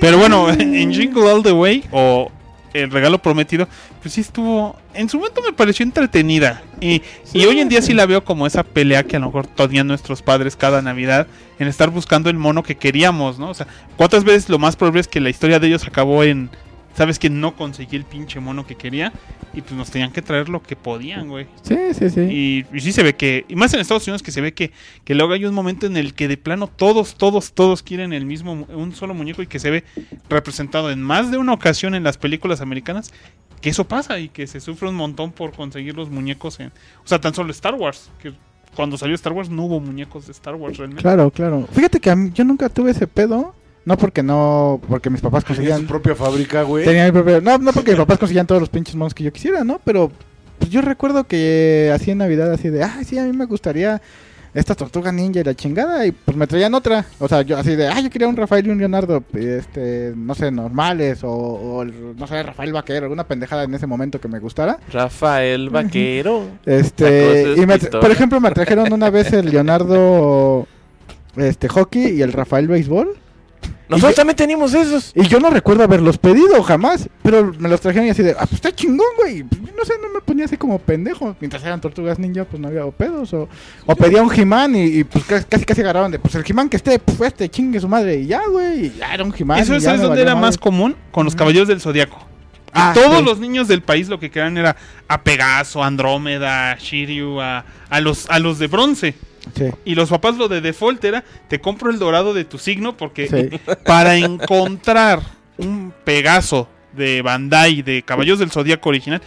Pero bueno, en Jingle All the Way o El Regalo Prometido, pues sí estuvo. En su momento me pareció entretenida. Y, y hoy en día sí la veo como esa pelea que a lo mejor tenían nuestros padres cada Navidad en estar buscando el mono que queríamos, ¿no? O sea, ¿cuántas veces lo más probable es que la historia de ellos acabó en. ¿Sabes que no conseguí el pinche mono que quería? Y pues nos tenían que traer lo que podían, güey.
Sí, sí, sí.
Y, y sí se ve que, y más en Estados Unidos que se ve que, que luego hay un momento en el que de plano todos, todos, todos quieren el mismo, un solo muñeco y que se ve representado en más de una ocasión en las películas americanas, que eso pasa y que se sufre un montón por conseguir los muñecos en, o sea, tan solo Star Wars, que cuando salió Star Wars no hubo muñecos de Star Wars realmente.
Claro, claro. Fíjate que a mí- yo nunca tuve ese pedo. No porque no, porque mis papás
Tenía
conseguían
su propia fábrica, güey.
Tenía mi propio- No, no porque mis papás conseguían todos los pinches monos que yo quisiera, ¿no? Pero pues, yo recuerdo que así en Navidad, así de, ay, sí, a mí me gustaría esta tortuga ninja y la chingada, y pues me traían otra. O sea, yo así de, ay, yo quería un Rafael y un Leonardo, este, no sé, normales, o, o el- no sé, Rafael Vaquero, alguna pendejada en ese momento que me gustara.
Rafael Vaquero.
Este, y me por ejemplo, me trajeron una vez el Leonardo, este, hockey y el Rafael béisbol.
Nosotros también teníamos esos.
Y yo no recuerdo haberlos pedido jamás, pero me los trajeron y así de, ah, pues está chingón, güey. No sé, no me ponía así como pendejo. Mientras eran tortugas ninja, pues no había pedos. O, o pedía un He-Man y, y, pues casi, casi agarraban de, pues el He-Man que esté, pues este, chingue su madre. Y ya, güey, y ya era un He-Man.
Eso
y ya
¿sabes
me
dónde
valió
era más común? Con los. Caballeros del Zodiaco.
Ah,
Todos
sí.
los niños del país lo que querían era a Pegaso, a Andrómeda, a Shiryu, a, a los, a los de bronce.
Sí.
Y los papás lo de default era, te compro el dorado de tu signo porque
Sí.
para encontrar un Pegaso de Bandai de Caballos del Zodíaco original,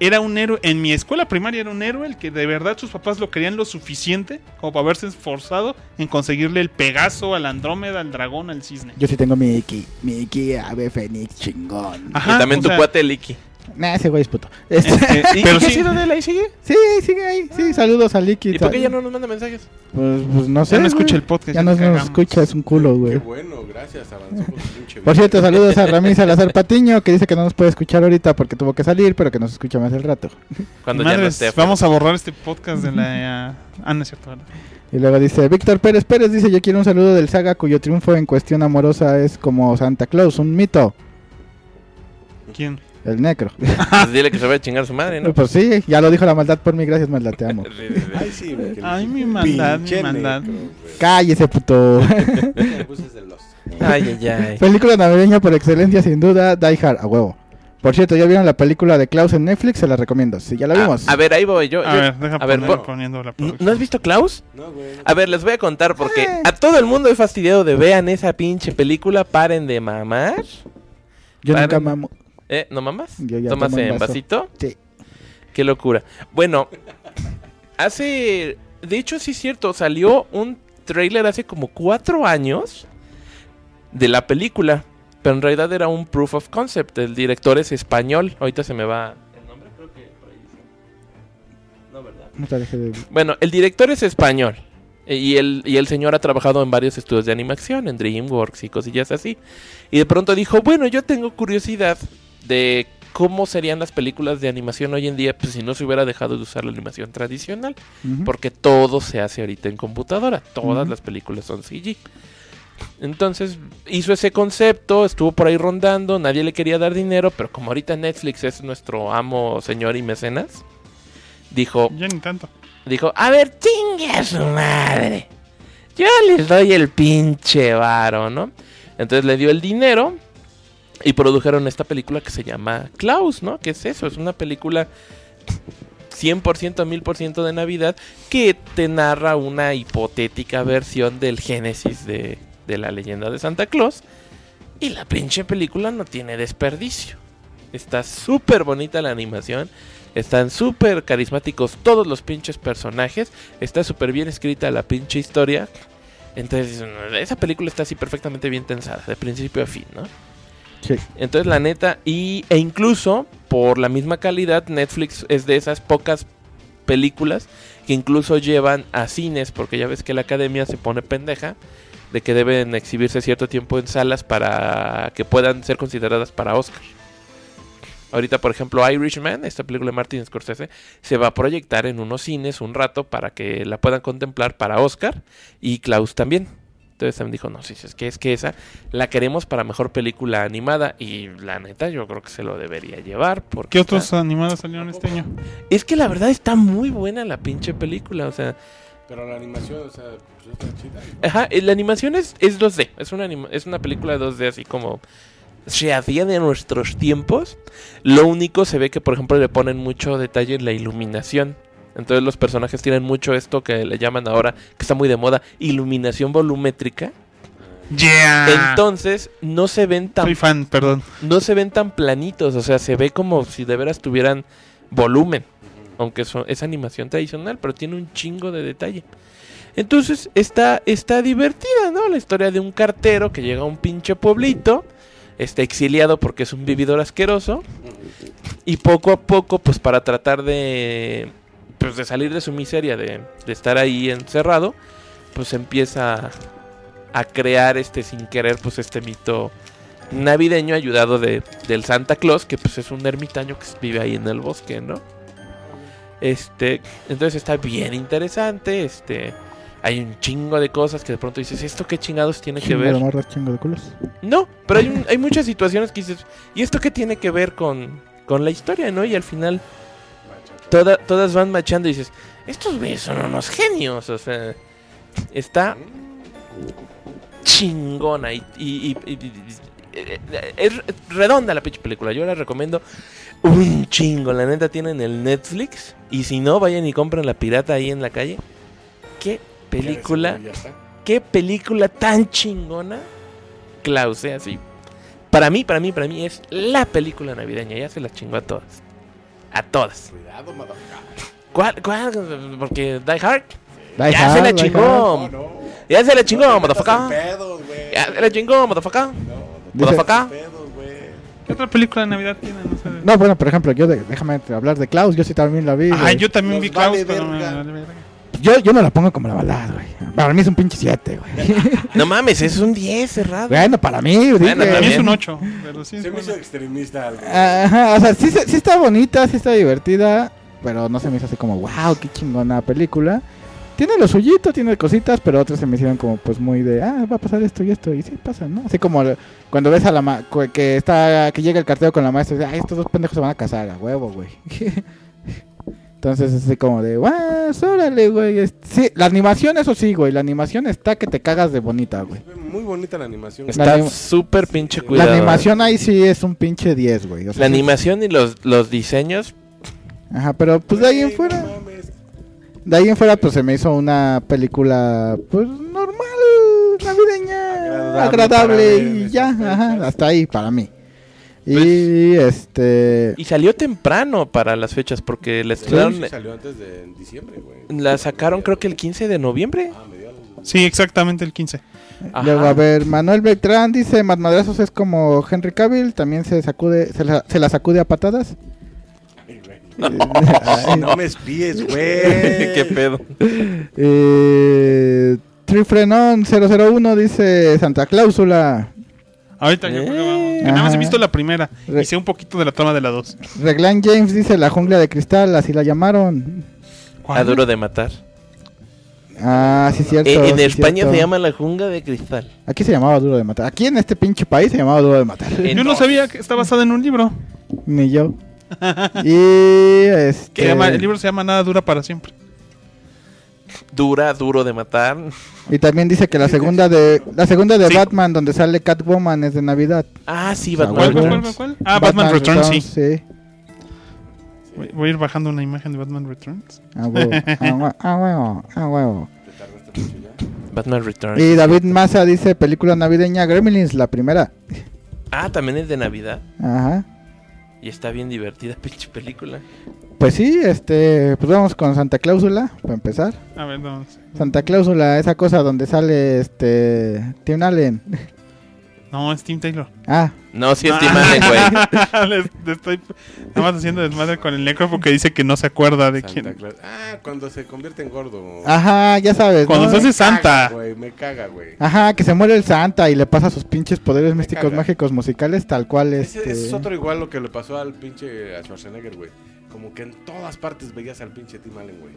era un héroe, en mi escuela primaria era un héroe el que de verdad sus papás lo querían lo suficiente como para haberse esforzado en conseguirle el Pegaso, al Andrómeda, al dragón, al cisne.
Yo sí tengo mi Iki, mi Iki ave Fénix chingón.
Ajá,
y también tu
sea,
cuate Licky.
Nah, ese güey es puto. Este,
este,
¿Y
pero
qué ha
sí,
sido de él? ¿Ahí sigue?
sí, sigue ahí. Sí, saludos a Iki.
¿Y por qué ya no nos manda mensajes?
Pues, pues no sé.
ya no escucha el podcast.
Ya no
nos
escucha, es un culo,
Qué
güey.
bueno, gracias. Avanzó pinche
Por cierto, saludos a Ramí Salazar Patiño, que dice que no nos puede escuchar ahorita porque tuvo que salir, pero que nos escucha más el rato.
Cuando ya no esté afuera.
vamos a borrar este podcast de la... Ah, no es cierto. ¿verdad?
Y luego dice, Víctor Pérez Pérez dice, yo quiero un saludo del saga cuyo triunfo en cuestión amorosa es como Santa Claus, un mito,
¿Quién?
El necro.
Pues dile que se va a chingar su madre, ¿no?
pues sí, ya lo dijo la maldad por mí, gracias maldad, te amo.
Ay, sí, güey, que
Ay, mi maldad, mi
pinche
maldad.
negro, güey.
Cállese, puto.
De los-
Ay, ay, ay.
película navideña por excelencia, sin duda, Die Hard, a huevo. Por cierto, ¿ya vieron la película de Klaus en Netflix? Se la recomiendo. Sí, ya la vimos.
Ah, a ver, ahí voy yo.
A
yo-
ver, deja
a ver,
poner-
po-
poniendo la
¿no,
producción.
¿no has visto Klaus?
No, güey. no.
A ver, les voy a contar porque
Eh.
a todo el mundo he fastidiado de vean esa pinche película, paren de mamar.
Yo nunca
paren.
mamo.
¿Eh? ¿No mamas?
Yo ya
¿Tomas en vasito?
Sí.
Qué locura. Bueno, hace... De hecho, sí es cierto, salió un trailer hace como cuatro años de la película. Pero en realidad era un proof of concept. El director es español. Ahorita se me va el nombre, creo que por ahí. No, ¿verdad?
No te de-
Bueno, el director es español. eh, Y el, y el señor ha trabajado en varios estudios de animación, en DreamWorks y cosillas así. Y de pronto dijo, bueno, yo tengo curiosidad de cómo serían las películas de animación hoy en día pues, si no se hubiera dejado de usar la animación tradicional. Porque todo se hace ahorita en computadora. Todas las películas son CG. Entonces hizo ese concepto, estuvo por ahí rondando, nadie le quería dar dinero, pero como ahorita Netflix es nuestro amo, señor y mecenas, dijo,
Ya ni tanto.
dijo, a ver, chingue a su madre. Yo les doy el pinche varo, ¿no? Entonces le dio el dinero y produjeron esta película que se llama Klaus, ¿no? ¿Qué es eso? Es una película 100%, 1000% de Navidad que te narra una hipotética versión del génesis de, de la leyenda de Santa Claus. Y la pinche película no tiene desperdicio. Está súper bonita la animación. Están súper carismáticos todos los pinches personajes. Está súper bien escrita la pinche historia. Entonces, esa película está así perfectamente bien tensada, de principio a fin, ¿no? Entonces, la neta, y, e incluso por la misma calidad, Netflix es de esas pocas películas que incluso llevan a cines, porque ya ves que la academia se pone pendeja de que deben exhibirse cierto tiempo en salas para que puedan ser consideradas para Oscar. Ahorita, por ejemplo, Irishman, esta película de Martin Scorsese, se va a proyectar en unos cines un rato para que la puedan contemplar para Oscar y Klaus también. Entonces también dijo, no, si es que es que esa la queremos para mejor película animada y la neta yo creo que se lo debería llevar porque
¿Qué
está-
otros animados salieron este año?
es que la verdad está muy buena la pinche película, o sea,
Pero la animación, o sea, pues está chida.
ajá, la animación es, es 2D, es una anima- es una película 2D así como se hacía de nuestros tiempos. Lo único se ve que por ejemplo le ponen mucho detalle en la iluminación. Entonces los personajes tienen mucho esto que le llaman ahora, que está muy de moda, iluminación volumétrica.
Yeah.
Entonces no se ven tan
Soy fan, perdón.
no se ven tan planitos, o sea, se ve como si de veras tuvieran volumen, aunque es animación tradicional, pero tiene un chingo de detalle. Entonces está, está divertida, ¿no? La historia de un cartero que llega a un pinche pueblito, está exiliado porque es un vividor asqueroso, y poco a poco, pues para tratar de, pues, de salir de su miseria, de, de estar ahí encerrado, pues empieza a crear este sin querer, pues este mito navideño ayudado de, del Santa Claus, que pues es un ermitaño que vive ahí en el bosque, ¿no? Este, entonces está bien interesante, este, hay un chingo de cosas que de pronto dices, ¿esto qué chingados tiene que ver?
de chingo de culos.
No, pero hay, un- hay muchas situaciones que dices, ¿y esto qué tiene que ver con, con la historia, no? Y al final toda- todas van machando y dices, estos güeyes son unos genios, o sea, está chingona y, y- y- y- y- es redonda la pinche película, yo la recomiendo un chingo, la neta tienen el Netflix y si no vayan y compren la pirata ahí en la calle. Qué película qué película tan chingona Klaus, ¿eh? así. Para mí, para mí, para mí es la película navideña. Ya se la chingó a todas. A todas.
Cuidado.
¿Cuál? ¿Cuál? Porque Die Hard.
Die
ya
Hard,
se la
Die
chingó.
No, no.
Ya se la chingó,
No
motherfucker.
pedos.
Ya se la chingó, motherfucker. Motherfucker.
¿Qué otra película de Navidad tiene? No sé.
No, bueno, por ejemplo, yo de- déjame hablar de Klaus, yo sí también la vi.
Ah, yo también
Nos
vi Klaus,
vale
pero me.
Yo, yo no la pongo como la balada, güey. Para mí es un pinche 7, güey.
No mames, es un 10 cerrado.
bueno, para mí.
Bueno,
Para mí es un 8. Pero sí es
Se me hizo extremista algo.
Ajá, o sea, sí, se- sí está bonita, sí está divertida, pero no se me hizo así como, wow, qué chingona película. Tiene lo suyito, tiene cositas, pero otras se me hicieron como pues muy de, ah, va a pasar esto y esto, y sí pasa, ¿no? Así como cuando ves a la ma que está, que llega el cartero con la maestra y dice, ay, estos dos pendejos se van a casar, a huevo, güey. Entonces es así como de, guau, órale, güey. Sí, la animación, eso sí, güey, la animación está que te cagas de bonita, güey.
Muy bonita la animación.
Está
anima-
súper pinche cuidado.
La animación ahí sí es un pinche 10, güey. o sea,
La
sí-
animación y los, los diseños.
Ajá, pero pues de ahí en fuera... De ahí en fuera, pues se me hizo una película, pues normal, navideña,
Agradable
agradable, y ya, ajá, hasta ahí para mí.
Pues-
Y este.
Y salió temprano para las fechas porque la estrenaron.
sí salió antes de en diciembre, güey.
La sacaron creo que el 15 de noviembre.
Ah, mediados.
Sí, exactamente el 15.
Ajá.
Luego, a ver, Manuel Beltrán dice: Madmadrazos es como Henry Cavill, también se sacude, se la, se la sacude a patadas.
Ay, güey.
Ay,
No me espíes, güey.
Qué pedo.
eh, Trifrenon 001 dice: Santa Cláusula.
Ahorita yo creo que nada más he visto la primera y sé un poquito de la trama de la 2.
Reglan James dice: La jungla de cristal, así la llamaron.
A duro de matar.
Ah, sí, cierto.
Eh, en
sí,
España
cierto.
se llama la jungla de cristal.
Aquí se llamaba Duro de Matar. Aquí en este pinche país se llamaba Duro de Matar.
En
Yo no
dos.
sabía que está basada en un libro.
Ni yo. y este.
Que llama- el libro se llama Nada dura para siempre.
Dura, duro de matar.
Y también dice que la segunda de la segunda de
Sí.
Batman donde sale Catwoman es de Navidad.
Ah, sí,
Ah,
¿Cuál,
Batman.
huevo.
cuál, cuál, cuál? Ah, Batman, Returns, sí.
sí.
Voy, voy a ir bajando una imagen de Batman Returns.
Ah, huevo. Ah, ah, huevo. Ah, huevo.
Batman Returns.
Y David Massa dice película navideña Gremlins, la primera.
Ah, también es de Navidad.
Ajá.
Y está bien divertida, pinche película.
Pues sí, este, pues vamos con Santa Cláusula, para empezar.
A ver, no.
Santa Cláusula, esa cosa donde sale este Tim Allen.
No, es Tim Taylor.
Ah,
No, sí es Tim Allen, güey.
Le- le estoy nada más haciendo desmadre con el necro porque dice que no se acuerda de
Santa
quién.
Claus. Ah, cuando se convierte en gordo.
ajá, ya sabes.
Cuando
¿no?
se hace Santa.
güey, me caga, güey.
Ajá, que se muere el Santa y le pasa sus pinches poderes místicos
caga.
mágicos musicales tal cual
Ese,
este.
ese es otro igual lo que le pasó al pinche a Schwarzenegger, güey. Como que en todas partes veías al pinche Tim Allen, güey.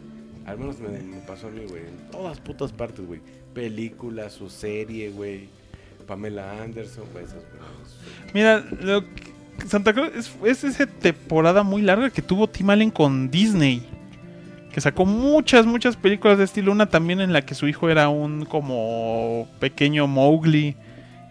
Al menos me, pasó a mí, güey. En todas putas partes, güey. Película, su serie, güey. Pamela Anderson, güey. Esas, güey.
Mira, lo que- Santa es, es esa temporada muy larga que tuvo Tim Allen con Disney. Que sacó muchas, muchas películas de estilo. Una también en la que su hijo era un como pequeño Mowgli.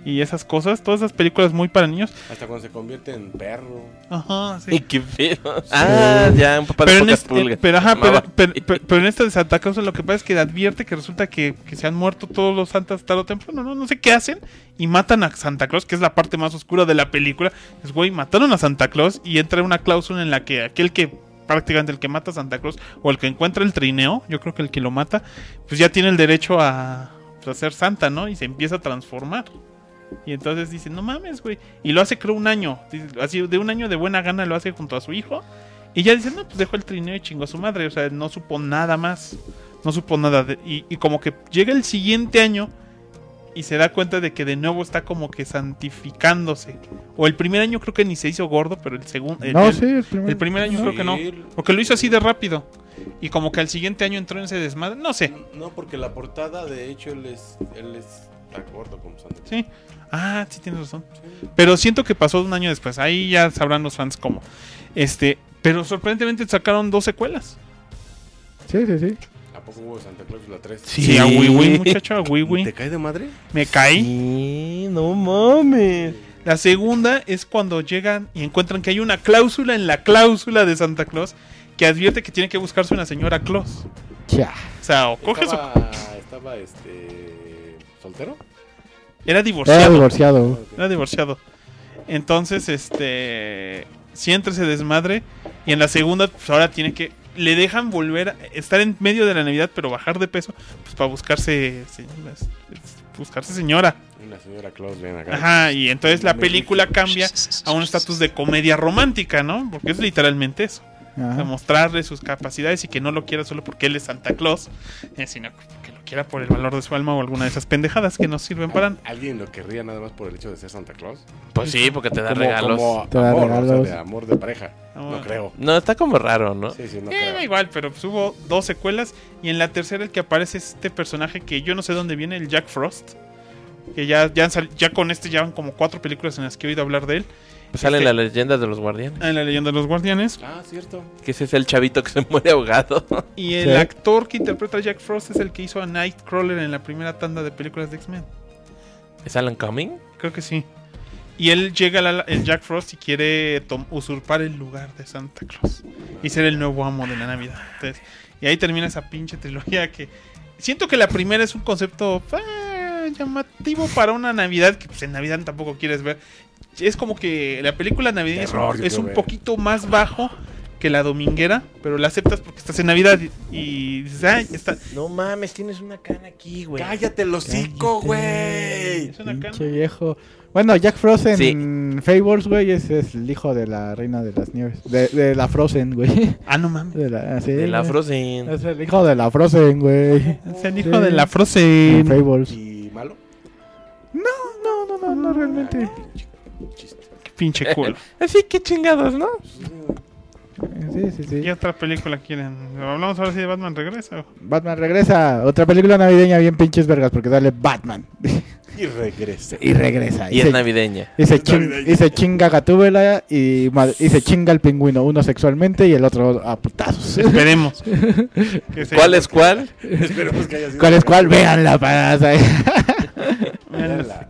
Y esas cosas. Todas esas películas muy para niños.
Hasta cuando se convierte en perro.
Ajá,
Y
sí.
qué pedo. Ah, ya, un papá de
Pero en,
pocas
este-
pulgas.
pero, ajá, pero,
Llamaba.
pero- pero- pero en esta de Santa Claus lo que pasa es que advierte que resulta que, que se han muerto todos los santas tarde o temprano, ¿no? No sé qué hacen y matan a Santa Claus, que es la parte más oscura de la película. Es, güey, mataron a Santa Claus y entra una cláusula en la que aquel que prácticamente el que mata a Santa Claus o el que encuentra el trineo, yo creo que el que lo mata, pues ya tiene el derecho a, pues, a ser santa, ¿no? Y se empieza a transformar. Y entonces dice, no mames, güey. Y lo hace creo un año. Dice, Así de un año de buena gana lo hace junto a su hijo. Y ya dice, no, pues dejó el trineo y chingó a su madre. O sea, no supo nada más. No supo nada. de- y, y como que llega el siguiente año y se da cuenta de que de nuevo está como que santificándose. O el primer año creo que ni se hizo gordo, pero el segundo... el-
no,
el-
sí, el primer,
el primer año creo que no. Porque lo hizo así de rápido. Y como que al siguiente año entró en ese desmadre. No sé.
No, porque la portada, de hecho, él es, él es gordo como.
Sí. Ah, sí tienes razón. Pero siento que pasó un año después. Ahí ya sabrán los fans cómo. Este, pero sorprendentemente sacaron dos secuelas.
Sí, sí, sí.
¿A poco hubo Santa Claus la 3?
Sí, a Wii Wii, muchacho, a Wii Wii.
¿Te cae de madre?
Me caí.
Sí, no mames.
La segunda es cuando llegan y encuentran que hay una cláusula en la cláusula de Santa Claus que advierte que tiene que buscarse una señora Claus.
Ya.
O sea, o coge su...
Estaba, estaba este, soltero.
Era
Era
divorciado.
divorciado.
Era divorciado. Entonces, este. Si entra ese desmadre. Y en la segunda, pues ahora tiene que. Le dejan volver a estar en medio de la Navidad, pero bajar de peso. Pues para buscarse. se- Buscarse señora.
Una señora Claus, ven acá.
Ajá. Y entonces la película cambia a un estatus de comedia romántica, ¿no? Porque es literalmente eso. Demostrarle sus capacidades y que no lo quiera solo porque él es Santa Claus. eh, sino porque lo quiera por el valor de su alma o alguna de esas pendejadas que nos sirven para...
¿Alguien lo querría nada más por el hecho de ser Santa Claus?
Pues sí, porque te da
Como-
regalos.
como
Te da
amor, o sea,
regalos.
de amor de pareja.
No,
No creo.
No, está como raro, ¿no?
Sí, sí, no
Eh,
creo.
igual, pero pues hubo dos secuelas y en la tercera el que aparece es este personaje que yo no sé dónde viene, el Jack Frost. Que ya, ya, ya con este ya van como cuatro películas en las que he oído hablar de él.
Pues sale
Este-
la leyenda de los guardianes.
En la leyenda de los guardianes.
Ah, cierto.
Que ese es el chavito que se muere ahogado.
Y el
Sí.
actor que interpreta a Jack Frost es el que hizo a Nightcrawler en la primera tanda de películas de X-Men.
¿Es Alan Cumming?
Creo que sí. Y él llega, la- el Jack Frost, y quiere usurpar el lugar de Santa Claus. Y ser el nuevo amo de la Navidad. Entonces, y ahí termina esa pinche trilogía que... Siento que la primera es un concepto eh, llamativo para una Navidad que pues, en Navidad tampoco quieres ver. Es como que la película navideña es un-
Terror, yo
es
quiero
un
ver.
poquito más bajo que la dominguera, pero la aceptas porque estás en Navidad y, y dices, ay, está...
No mames, tienes una cana aquí, güey.
¡Cállate el hocico, güey!
Es una cana.
Viejo. Bueno, Jack Frost en
Sí.
Fables, güey, es, es el hijo de la reina de las nieves. De, de la Frozen, güey.
Ah, no mames.
De la, sí,
De la. Frozen.
Es el hijo de la Frozen, güey.
Es el hijo
Sí.
de la
En
Frozen.
Fables.
¿Y malo?
No, no, no, no realmente.
Ay, qué pinche
culo.
Así que chingados, ¿no?
Sí, sí, sí.
¿Qué otra película quieren? ¿Hablamos ahora sí de Batman Regresa?
Batman regresa. Otra película navideña bien pinches vergas porque sale Batman.
Y regresa.
y regresa.
Y es
se-
navideña.
y se,
Es
chin-
navideña.
y se chinga Gatúbela y, y se chinga el pingüino. Uno sexualmente y el otro a putazos.
Esperemos.
¿Cuál es cuál?
Esperemos que haya sido.
¿Cuál es cuál? Veanla para...
Véanla.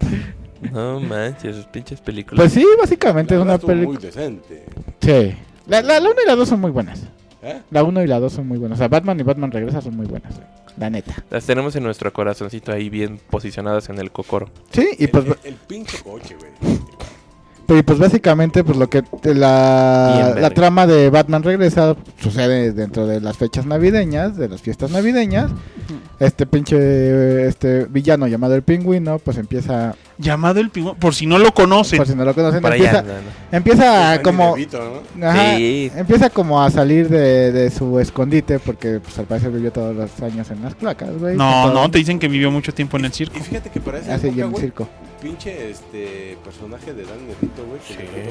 No manches, sus pinches películas.
Pues sí, básicamente
La
es una
estuvo muy
película.
decente.
Sí. La, la, la 1 y la 2 son muy buenas.
¿Eh?
La 1 y la 2 son muy buenas. O sea, Batman y Batman regresa son muy buenas. La neta.
Las tenemos en nuestro corazoncito ahí bien posicionadas en el cocoro.
Sí, y pues,
el, el- el pinche coche, güey.
y pues básicamente pues lo que la, la trama de Batman regresa sucede dentro de las fechas navideñas, de las fiestas navideñas. Este pinche este villano llamado el pingüino pues empieza,
Llamado el pingüino. Por si no lo conocen.
por si no lo conocen, empieza, empieza como
DeVito, ¿no?
Ajá,
Sí.
Empieza como a salir de, de su escondite porque pues al parecer vivió todos los años en las placas, güey.
No, no, te dicen que vivió mucho tiempo en el circo.
Y fíjate que
Así y
época,
en el
güey,
circo.
pinche este personaje de Danny DeVito, güey, que
Sí.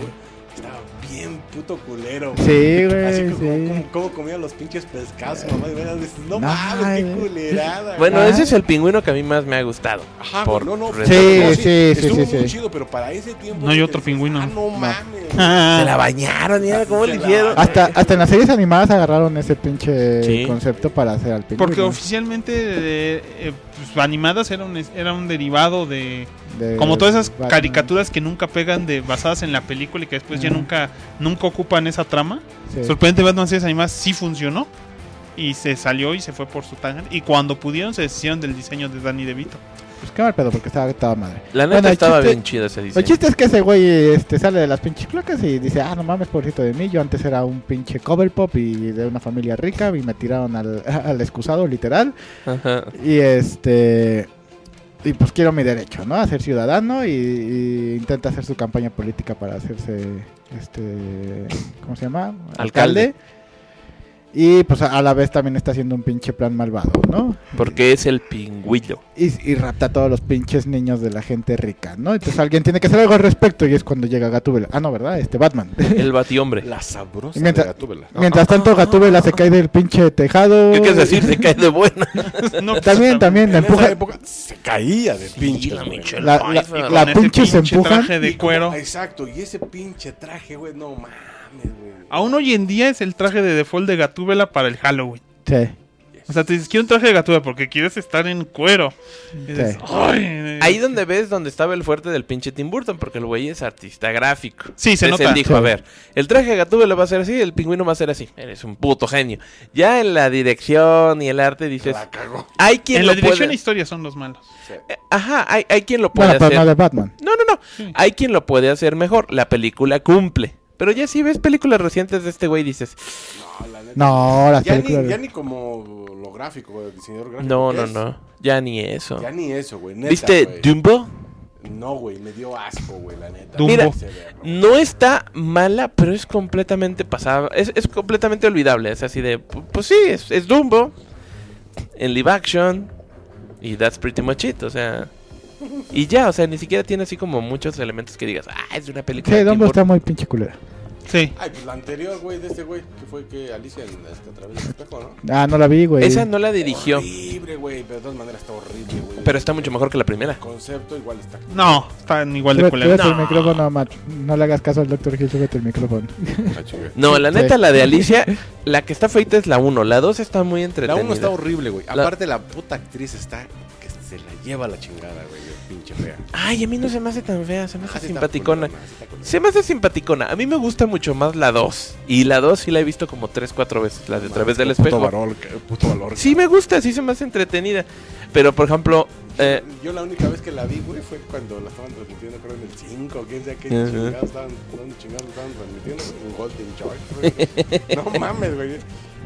Estaba bien puto culero. güey.
Sí,
Así
güey,
como,
sí.
como, como comía los pinches pescados, mamá, y veras, dices, no
No,
mames, qué
güey.
culerada.
Bueno,
Ah.
ese es el pingüino que a mí más me ha gustado.
Ajá,
por
no, no.
Sí,
no,
sí, sí,
estuvo
sí,
muy
sí.
chido, pero para ese tiempo.
No hay otro
que dices,
pingüino.
Ah, no,
No.
mames.
Se la bañaron, mira cómo le hicieron.
Hasta, hasta en las series animadas agarraron ese pinche
Sí.
concepto para hacer al pingüino.
Porque oficialmente eh, eh, pues, animadas era un, era un derivado de...
De
Como todas esas
Batman.
caricaturas que nunca pegan de basadas en la película y que después ya nunca nunca ocupan esa trama.
Sí.
Sorprendente Batman series animadas sí funcionó. Y se salió y se fue por su tangent. Y cuando pudieron se deshicieron del diseño de Danny DeVito.
Pues qué mal pedo porque estaba, estaba madre.
La neta
Bueno,
estaba
chiste-
bien chido ese diseño.
El chiste es que ese güey este, sale de las pinches placas y dice, ah, no mames, pobrecito de mí, yo antes era un pinche cover pop y de una familia rica y me tiraron al, al excusado, literal.
Ajá.
Y este. Y pues quiero mi derecho, ¿no? A ser ciudadano y, y intenta hacer su campaña política para hacerse. Este. ¿Cómo se llama?
Alcalde.
Y pues a, la vez también está haciendo un pinche plan malvado, ¿no?
Porque es el pingüino.
Y, y rapta a todos los pinches niños de la gente rica, ¿no? Entonces alguien tiene que hacer algo al respecto y es cuando llega Gatúbela. Ah, no, ¿verdad? Este Batman.
El batiombre.
La sabrosa
Y mientras-
de Gatúbela.
Mientras tanto Gatúbela se cae del pinche tejado.
¿Qué quieres decir? Se cae de buena.
No, pues,
También, también, la
esa
empuja.
época se caía de pinche.
la Michelle
La- la- la- pinche se
pinche traje de cuero.
Exacto, y ese pinche traje, güey, no mames, güey.
Aún hoy en día es el traje de default de Gatúbela para el Halloween.
Sí.
O sea, te dices, quiero un traje de Gatúbela porque quieres estar en cuero. Y dices,
Sí.
"Ay".
Ahí donde ves donde estaba el fuerte del pinche Tim Burton, porque el güey es artista gráfico.
Sí, se
Entonces
nota.
Él dijo,
Sí.
a ver, el traje de Gatúbela va a ser así, el pingüino va a ser así. Eres un puto genio. Ya en la dirección y el arte dices,
La cagó.
hay quien
En
lo
la dirección
puede...
e historia son los malos.
Eh, Ajá, hay, hay quien lo puede
Bueno, pero
hacer.
no de Batman.
No, no, no.
Sí.
Hay quien lo puede hacer mejor. La película cumple. Pero ya si ves películas recientes de este güey dices,
No, la neta.
No, las
ya, ni, ya ni como lo gráfico, güey, el diseñador gráfico.
no, no,
es.
no. Ya ni eso.
Ya ni eso, güey. neta,
¿Viste
güey.
Dumbo?
No, güey, me dio asco, güey, la neta.
Dumbo.
Mira. No está mala, pero es completamente pasada. Es, es completamente olvidable. Es así de, pu- pues sí, es, es Dumbo. En live action. Y that's pretty much it, o sea. Y ya, o sea, ni siquiera tiene así como muchos elementos que digas, ah, es de una película.
Sí, Dumbo está
Burton".
muy pinche culera.
Sí.
Ay, pues la anterior, güey, de este güey, que fue que Alicia en, este, a través del espejo, ¿no?
Ah, no la vi, güey.
Esa no la dirigió,
Horrible, güey, pero de todas maneras está horrible, güey.
pero está mucho mejor que la primera.
El concepto igual está.
No, están igual de culeros.
súbete el micrófono, Matt. No le hagas caso al Dr. Hill, súbete el micrófono.
Ah.
No, la
Sí.
neta, la de Alicia, la que está feita es la 1, la 2 está muy
La
entretenida.
1 está horrible, güey.
La-
Aparte, la puta actriz está que se la lleva la chingada, güey, pinche fea.
Ay, a mí no se me hace tan fea, se me hace
Ah,
simpaticona. Se me hace simpaticona. A mí me gusta mucho más la 2. Y la 2 sí la he visto como 3, 4 veces, la de a través del
Puto
espejo.
valor, que- puto valor.
Sí me gusta, sí se me hace entretenida. Pero, por ejemplo, eh,
Yo la única vez que la vi, güey, fue cuando la estaban transmitiendo, creo, en el 5, quién sabe qué
Ajá.
chingados estaban, dónde chingados estaban transmitiendo, en Golden Charge, güey. No mames, güey.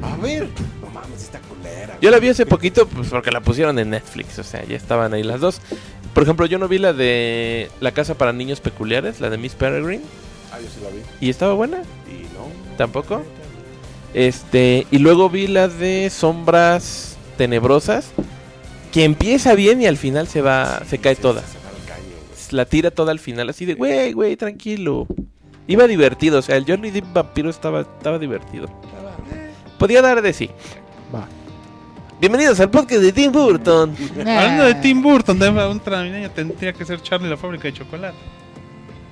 A ver, no mames, esta culera.
yo la vi hace poquito pues porque la pusieron en Netflix. O sea, ya estaban ahí las dos. Por ejemplo, yo no vi la de La Casa para Niños Peculiares, la de Miss Peregrine.
Ah, yo sí la vi.
¿Y estaba buena?
Y no.
¿Tampoco? Este, y luego vi la de Sombras Tenebrosas, que empieza bien y al final se va, se cae toda.
Se va al caño.
La tira toda al final, así de, güey, güey, tranquilo. Iba divertido, o sea, el Johnny Depp vampiro estaba, estaba divertido. Podía dar de sí.
Va.
Bienvenidos al podcast de Tim Burton.
Hablando de Tim Burton, de un navideño tendría que ser Charlie la fábrica de chocolate.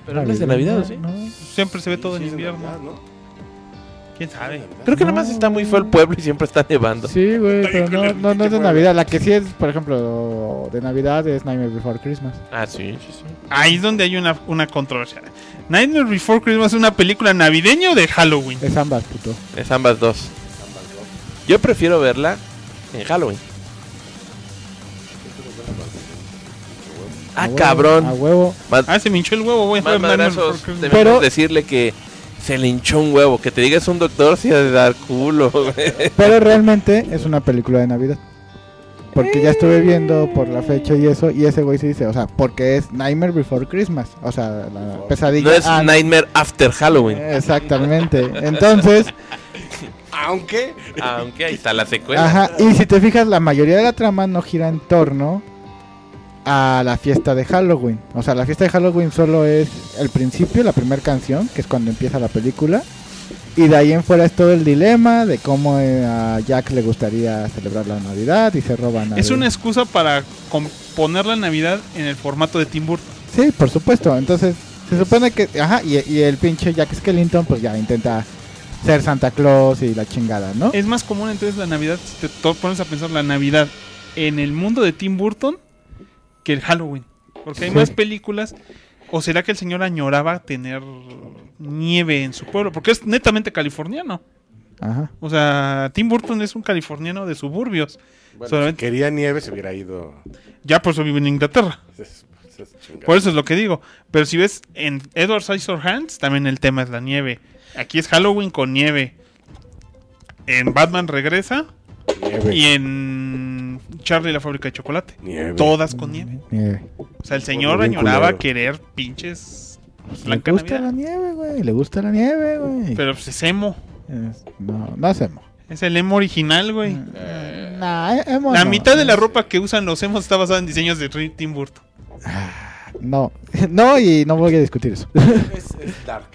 Pero no es de Navidad, ¿o sí?
No.
Siempre se ve todo en
Sí,
invierno.
Navidad, ¿no?
¿Quién sabe?
Creo que nada más está muy feo el pueblo y siempre está nevando.
Sí, güey, pero no, no, no es de Navidad. La que sí es, por ejemplo, de Navidad es Nightmare Before Christmas.
Ah, sí, sí, sí.
Ahí es donde hay una, una controversia. Nightmare Before Christmas es una película navideña o de Halloween.
Es ambas, puto.
Es ambas dos. Yo prefiero verla en Halloween. Ah, cabrón.
A huevo.
Ah, se me hinchó el huevo,
más madrazos. Debemos
Pero-
decirle que se le hinchó un huevo. Que te digas un doctor si ha de dar culo, güey.
Pero realmente es una película de Navidad. Porque ya estuve viendo por la fecha y eso, y ese güey se dice, o sea, porque es Nightmare Before Christmas. O sea, la pesadilla.
No es
ah,
Nightmare After Halloween.
Exactamente. Entonces,
Aunque.
Aunque ahí está la secuela.
ajá, y si te fijas, la mayoría de la trama no gira en torno a la fiesta de Halloween. O sea, la fiesta de Halloween solo es el principio, la primera canción, que es cuando empieza la película. Y de ahí en fuera es todo el dilema de cómo eh, a Jack le gustaría celebrar la Navidad y se roban a
Es una excusa para com- poner la Navidad en el formato de Tim Burton.
Sí, por supuesto. Entonces, se supone que. Ajá, y, y el pinche Jack Skellington, pues ya intenta ser Santa Claus y la chingada, ¿no?
Es más común entonces la Navidad, si te pones a pensar la Navidad en el mundo de Tim Burton que el Halloween. Porque hay
Sí.
más películas. ¿O será que el señor añoraba tener nieve en su pueblo? Porque es netamente californiano.
Ajá.
O sea, Tim Burton es un californiano de suburbios.
Bueno,
Solamente-
si quería nieve, se hubiera ido.
Ya por eso vive en Inglaterra.
Es- es-.
Por eso es lo que digo. Pero si ves en Edward Scissorhands, también el tema es la nieve. Aquí es Halloween con nieve. En Batman regresa.
Nieve.
Y en Charlie la fábrica de chocolate.
Nieve.
Todas con nieve.
Nieve.
O sea, el señor añoraba
culero.
querer pinches
Le gusta
Navidad.
la nieve, güey. Le gusta la nieve, güey.
Pero pues es emo.
Es- no, no hacemos.
Es el emo original, güey.
Nah, eh, emo
La
no.
mitad de la ropa que usan los emos está basada en diseños de Tim Burton.
No, no, y no voy a discutir eso.
Es, es dark.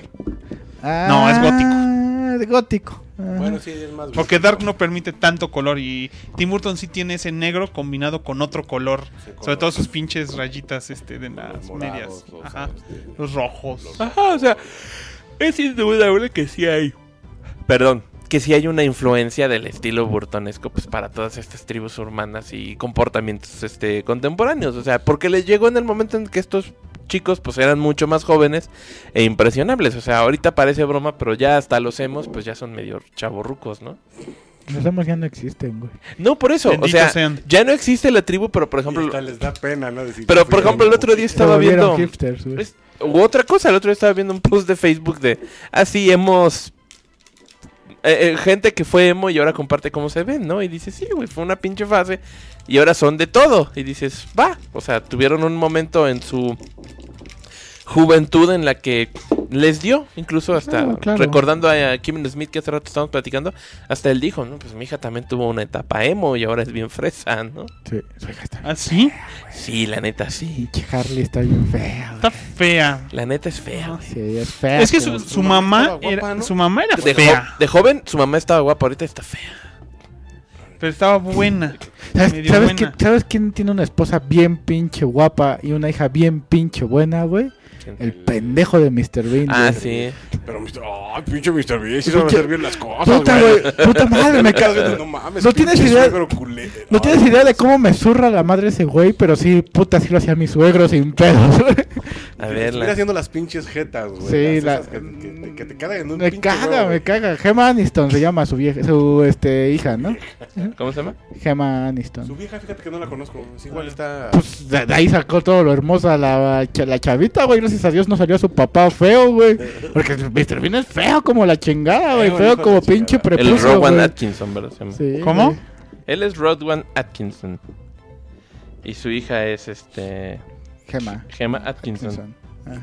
No, es gótico.
Ah, Es gótico. Ajá.
Bueno, sí, es más.
Porque Dark no permite tanto color y Tim Burton sí tiene ese negro combinado con otro color.
Sí,
Sobre todo sus pinches rayitas este, de
Los
las
morados,
medias.
los,
Ajá.
este,
Los rojos.
Ajá, o sea, es indudable que sí hay. Perdón, que sí hay una influencia del estilo burtonesco pues para todas estas tribus urbanas y comportamientos este contemporáneos, o sea, porque les llegó en el momento en que estos chicos pues eran mucho más jóvenes e impresionables, o sea, ahorita parece broma, pero ya hasta los hemos pues ya son medio chavorrucos, ¿no?
Los emos ya no existen, güey.
No, por eso, o sea,
sean.
ya no existe la tribu, pero por ejemplo,
hasta les da pena, ¿no? Decir,
pero
"Yo
por ejemplo el
emo".
otro día estaba viendo
hipsters, güey.
es- u otra cosa, el otro día estaba viendo un post de Facebook de así hemos eh, eh, gente que fue emo y ahora comparte cómo se ven, ¿no? Y dices, sí, güey, fue una pinche fase y ahora son de todo. Y dices, va, o sea, tuvieron un momento en su juventud en la que Les dio, incluso hasta
Claro, claro.
recordando a Kevin Smith que hace rato estábamos platicando, hasta él dijo, no, pues mi hija también tuvo una etapa emo y ahora es bien fresa, ¿no?
Sí, su hija está
¿Ah, sí?
Sí, la neta sí.
Pinche Harley está bien fea.
Está fea.
La neta es fea. güey.
Sí, es fea.
Es que su, su mamá
guapa,
era,
¿no?
su mamá era
De, jo-
fea,
de joven, su mamá estaba guapa, ahorita está fea.
Pero estaba buena.
¿Sabes,
medio
sabes
buena.
qué- ¿Sabes quién tiene una esposa bien pinche guapa y una hija bien pinche buena, güey? El pendejo de Mr. Bean.
Ah,
güey.
sí.
Pero, Mr. ay, pinche Mr. Bean, sí sabe
Pinche-
hacer bien las cosas,
Puta, güey. Puta madre, me cago.
No mames,
No tienes idea-. No tienes idea de cómo me zurra la madre ese güey, pero sí, puta, sí lo hacía mi suegro sin pedos.
A ver,
estuviera
la-
haciendo las pinches jetas, güey.
Sí,
las
la-
Que, que- que- que te cagan en un
me
pinche
caga,
huevo,
me caga. Gemma Aniston se llama su vieja, su este hija, ¿no?
¿Cómo se llama?
Gemma
Su
Aniston.
vieja, fíjate que no la conozco. Es igual está...
Pues de, de ahí sacó todo lo hermosa la, la chavita, güey. Gracias a Dios no salió su papá feo, güey. Porque Mr. Bean es feo como la chingada, güey.
Feo,
como pinche
chingada.
El
prepucio,
Rowan. Atkinson, ¿verdad? Se llama.
Sí,
¿Cómo?
güey.
Él es Rodwan Atkinson. Y su hija es este.
Gemma.
Gemma Atkinson.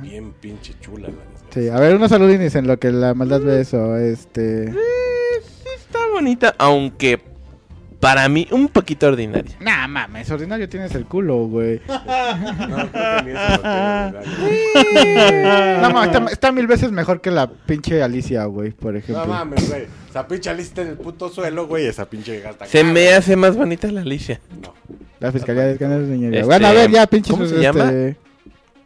Bien pinche chula, la neta.
Sí, a ver, unos saludines en lo que la maldad ve eso. Este.
Eh, sí está bonita, aunque para mí un poquito ordinaria.
Nah, mames, ordinario tienes el culo, güey.
No, creo que ni eso lo tengo,
No, mames, está, está mil veces mejor que la pinche Alicia, güey, por ejemplo.
No mames, güey. Esa pinche lista en el puto suelo, güey. Esa pinche gasta.
Se me hace más bonita la Alicia.
No,
La Fiscalía de Escáneres de Niñería.
Este,
Bueno, a ver, ya, pinches.
¿cómo se
este,
llama?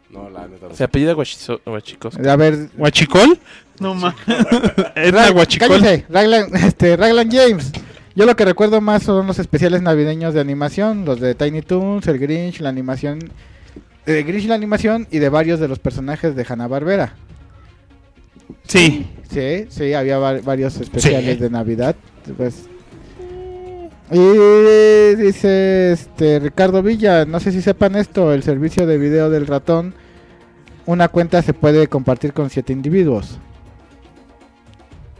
no, la neta. no.
Se apellida Guachicos.
A ver.
¿Guachicol? No mames. Es la
Ra-
guachicol.
Cállese, Raglan, este, Raglan James. Yo lo que recuerdo más son los especiales navideños de animación, los de Tiny Toons, el Grinch, la animación, el Grinch la animación y de varios de los personajes de Hanna Barbera.
Sí.
Sí, sí, había va- varios especiales
Sí.
de Navidad. Pues. Y dice este Ricardo Villa, no sé si sepan esto, el servicio de video del ratón, una cuenta se puede compartir con siete individuos.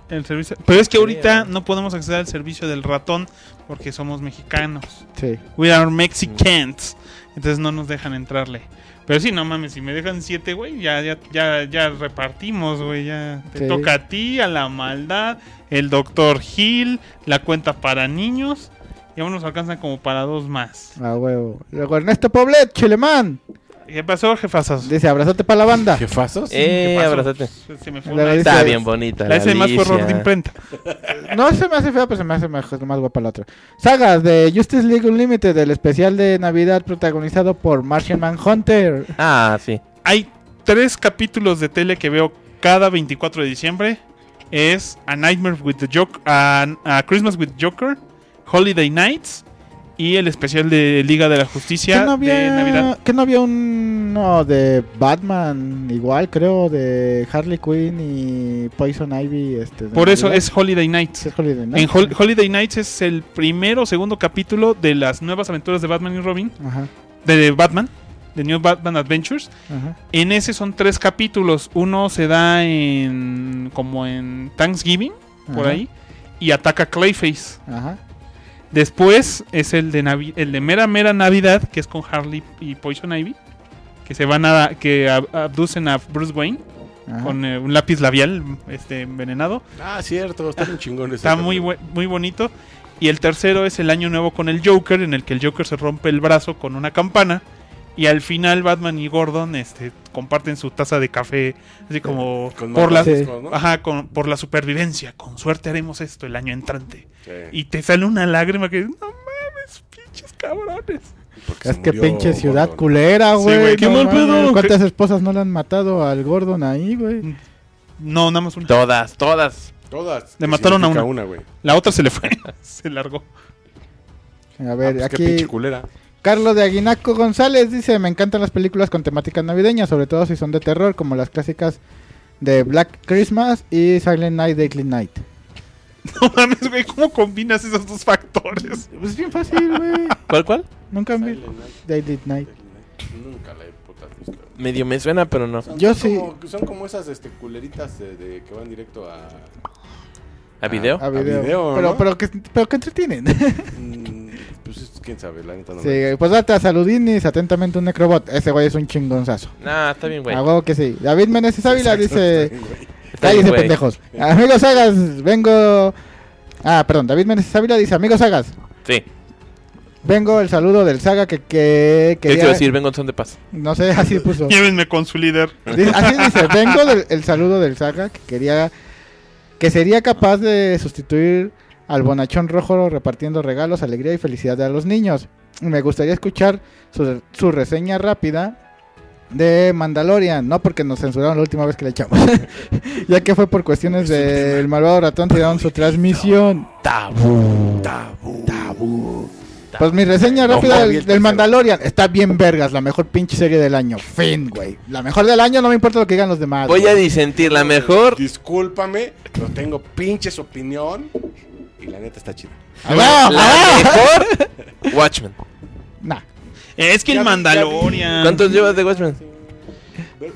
El servicio. Pero es que ahorita no podemos acceder al servicio del ratón porque somos mexicanos.
Sí.
We are Mexicans. Entonces no nos dejan entrarle. Pero sí, no mames, si me dejan siete, güey, ya, ya, ya, ya repartimos, güey. Ya te
Sí.
toca a ti, a la maldad, el doctor Hill, la cuenta para niños. Y aún nos alcanzan como para dos más.
A huevo. Luego Ernesto Poblet, Chilemán.
¿Qué pasó, jefazos?
Dice, abrazote para la banda.
¿Jefazos?
Eh,
¿Qué pasó?
abrázate.
Se me fue
La
una-
dice-
Está bien bonita.
La hice más por error de imprenta.
No se me hace fea, pero se me hace mejor, más guapa la otra. Sagas de Justice League Unlimited, el especial de Navidad protagonizado por Martian Manhunter.
Ah, sí.
Hay tres capítulos de tele que veo cada 24 de diciembre. Es A Nightmare with the Joker, a, a Christmas with Joker, Holiday Nights y el especial de Liga de la Justicia
¿Que no,
de
había,
Navidad.
que no había uno de Batman igual, creo, de Harley Quinn y Poison Ivy? Este, de
Por eso es Holiday Nights.
Es Holiday Night.
En Hol- Holiday Nights es el primero o segundo capítulo de las nuevas aventuras de Batman y Robin,
Ajá,
de Batman, de New Batman Adventures.
ajá.
En ese son tres capítulos. Uno se da en como en Thanksgiving, por
Ajá.
ahí, y ataca Clayface.
Ajá.
Después es el de Navi- el de Mera Mera Navidad, que es con Harley y Poison Ivy, que se van a que ab- abducen a Bruce Wayne
ajá.
con eh, un lápiz labial este envenenado.
Ah, cierto. Está bien chingón ese.
Está muy muy bonito. Y el tercero es el año nuevo con el Joker, en el que el Joker se rompe el brazo con una campana. Y al final Batman y Gordon este, comparten su taza de café, así como
Con
por la, ajá, con- por la supervivencia. Con suerte haremos esto el año entrante.
Sí,
Y te sale una lágrima que no mames, pinches cabrones.
porque
Es que pinche ciudad
Gordon.
culera, güey.
güey, qué
no
mal
mames,
pedo.
¿Cuántas esposas no le han matado al Gordon ahí, güey?
No, nada más una.
Todas, todas.
Todas.
Le mataron a una.
güey.
La otra se le fue, se largó.
A
Ah,
ver,
pues qué
aquí
pinche culera.
Carlos de Aguinaco González dice, me encantan las películas con temática navideña, sobre todo si son de terror, como las clásicas de Black Christmas y Silent Night, Deadly Night.
No mames, güey, ¿cómo combinas esos dos factores?
Pues es bien fácil, güey.
¿Cuál, cuál?
Nunca
Night,
Deadly Night.
Nunca la he puta visto.
Medio me suena, pero no.
Son,
Yo
son
sí.
Como, son como esas este, culeritas de, de que van directo a.
¿A video?
A video.
video,
pero,
¿no?
pero, que, pero que entretienen.
Quién sabe, la neta no.
Sí,
me-
pues date a Saludinis, atentamente un necrobot. Ese güey es un chingonzazo.
Nah, está bien, güey.
A huevo que sí. David Meneses Ávila
Exacto,
dice...
está bien, güey.
Está bien,
Cállense,
güey.
pendejos. Amigos Sagas, vengo... Ah, perdón, David Meneses Ávila dice, amigos Sagas,
Sí.
vengo el saludo del Saga que, que
¿Qué te iba
quería...
a decir? Vengo en son de paz.
No sé, así puso.
Llévenme con su líder.
Dice- Así dice, vengo del el saludo del Saga que quería... Que sería capaz de sustituir al bonachón rojo repartiendo regalos, alegría y felicidad a los niños. Me gustaría escuchar su, su reseña rápida de Mandalorian, no porque nos censuraron la última vez que le echamos, ya que fue por cuestiones del malvado ratón tiraron su transmisión.
Tabú.
Tabú.
Pues mi reseña rápida
no,
del. Mandalorian está bien vergas, la mejor pinche serie del año. Fin, güey. La mejor del año, no me importa lo que digan los demás.
Voy a disentir. La mejor.
Discúlpame, pero tengo pinches opinión. Y la neta está chida.
Mejor. Watchmen.
Nah.
Es que
Ya
el Mandalorian.
¿Cuántos llevas de Watchmen?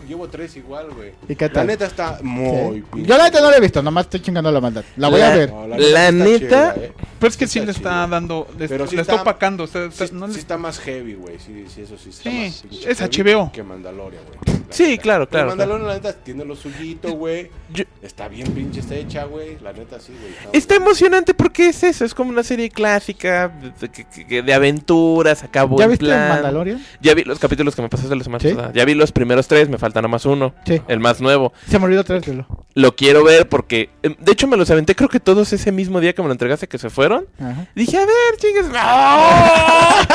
Llevo tres igual, güey.
¿Y qué
La neta está muy
Sí.
pinche
Yo la neta no la he visto, nomás estoy chingando la maldad. La voy a ver.
No,
La
está
neta-
chida, eh.
Pero es que sí
Está
le está dando. Le,
Pero sí
le está
está-
opacando. está-
Sí,
está-
sí está más heavy, güey. Sí, sí, eso sí está
Sí,
más
es HBO.
Que Mandalorian, güey.
Sí,
neta.
claro,
Pero
claro,
Mandalorian, la neta, tiene lo suyito, güey.
Yo-
Está bien pinche está hecha, güey. La neta, sí, güey.
Está emocionante porque es eso, es como una serie clásica de, de aventuras, acá
¿Ya viste
plan.
Mandalorian?
Ya vi los capítulos que me pasaste la semana pasada. Ya vi los primeros tres, me falta nomás uno,
Sí.
el más nuevo.
Se me olvidó traértelo.
Lo quiero ver porque, em, de hecho, me los aventé creo que todos ese mismo día que me lo entregaste que se fueron.
Ajá.
Dije, a ver, chingues. ¡Ah!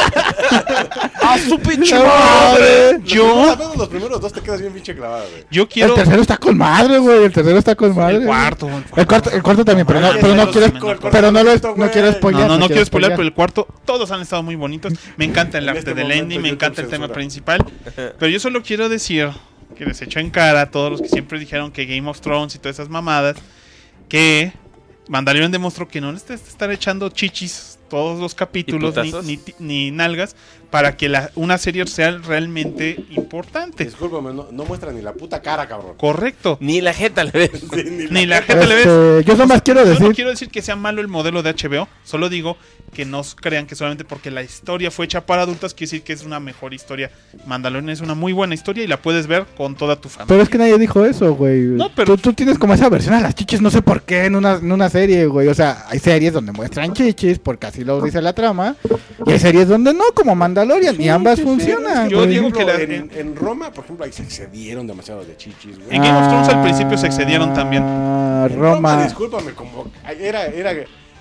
¡Ah, su pinche
No,
madre!
Los
Yo-
primeros- los primeros dos te quedas bien pinche clavado, güey.
Yo quiero.
El tercero está con madre, güey. El tercero está con madre.
El cuarto.
El cuarto, el cuarto también, pero no, pero no quiero,
cinco, el cuarto
pero no, lo, no quiero spoilear.
No, no, no quiero spoiler, pero el cuarto, todos han estado muy bonitos. Me encanta el
En
arte
este
del ending, me encanta el tema principal. Pero yo solo quiero decir que les echo en cara a todos los que siempre dijeron que Game of Thrones y todas esas mamadas, que Mandalorian demostró que no necesitas estar echando chichis todos los capítulos ni, ni nalgas para que la, una serie sea realmente importante.
Discúlpame, no, no muestra ni la puta cara, cabrón.
Correcto.
Ni la jeta le ves.
Sí,
Ni la gente le ves.
Este, yo nomás quiero
Yo
decir.
no quiero decir que sea malo el modelo de HBO, solo digo que no crean que solamente porque la historia fue hecha para adultos quiere decir que es una mejor historia. Mandalorian es una muy buena historia y la puedes ver con toda tu familia.
Pero es que nadie dijo eso, güey.
No, pero-
tú, tú tienes como esa versión a las chichis, no sé por qué, en una, en una serie, güey. O sea, hay series donde muestran chichis, porque así lo dice la trama. Y hay series donde no, como Mandalorian. Y ambas funcionan,
Yo digo que la-
en, en Roma, por ejemplo, ahí se excedieron demasiado de chichis, güey.
En Game of Thrones al principio se excedieron también.
Ah,
En
Roma.
discúlpame, como era, era,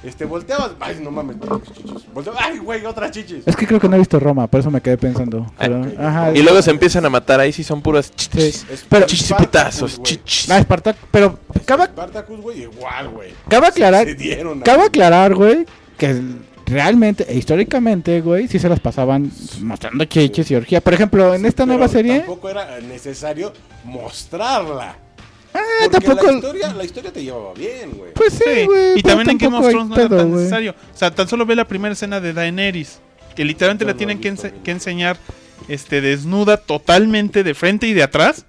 este, volteabas, ay, no mames, chichis. Volteabas, ay, güey, otras chichis.
Es que creo que no he visto Roma, por eso me quedé pensando. Pero, ajá.
Y luego se empiezan a matar, ahí sí son puras chichis.
Sí. Pero-
Chichis putazos, chichis.
Ah, pero cabe,
Spartacus, güey, igual, güey.
cabe aclarar, cabe aclarar, güey, que realmente e históricamente, güey, sí se las pasaban mostrando chichis y orgía. Por ejemplo, en esta nueva serie,
Tampoco era necesario mostrarla.
ah,
Porque
tampoco.
la historia, la historia te llevaba bien, güey.
Pues sí,
Sí,
güey.
y
pero
también en Game of Thrones no era tan necesario. O sea, tan solo ve la primera escena de Daenerys, que literalmente
No
la tienen que, ense- que enseñar este, desnuda totalmente de frente y de atrás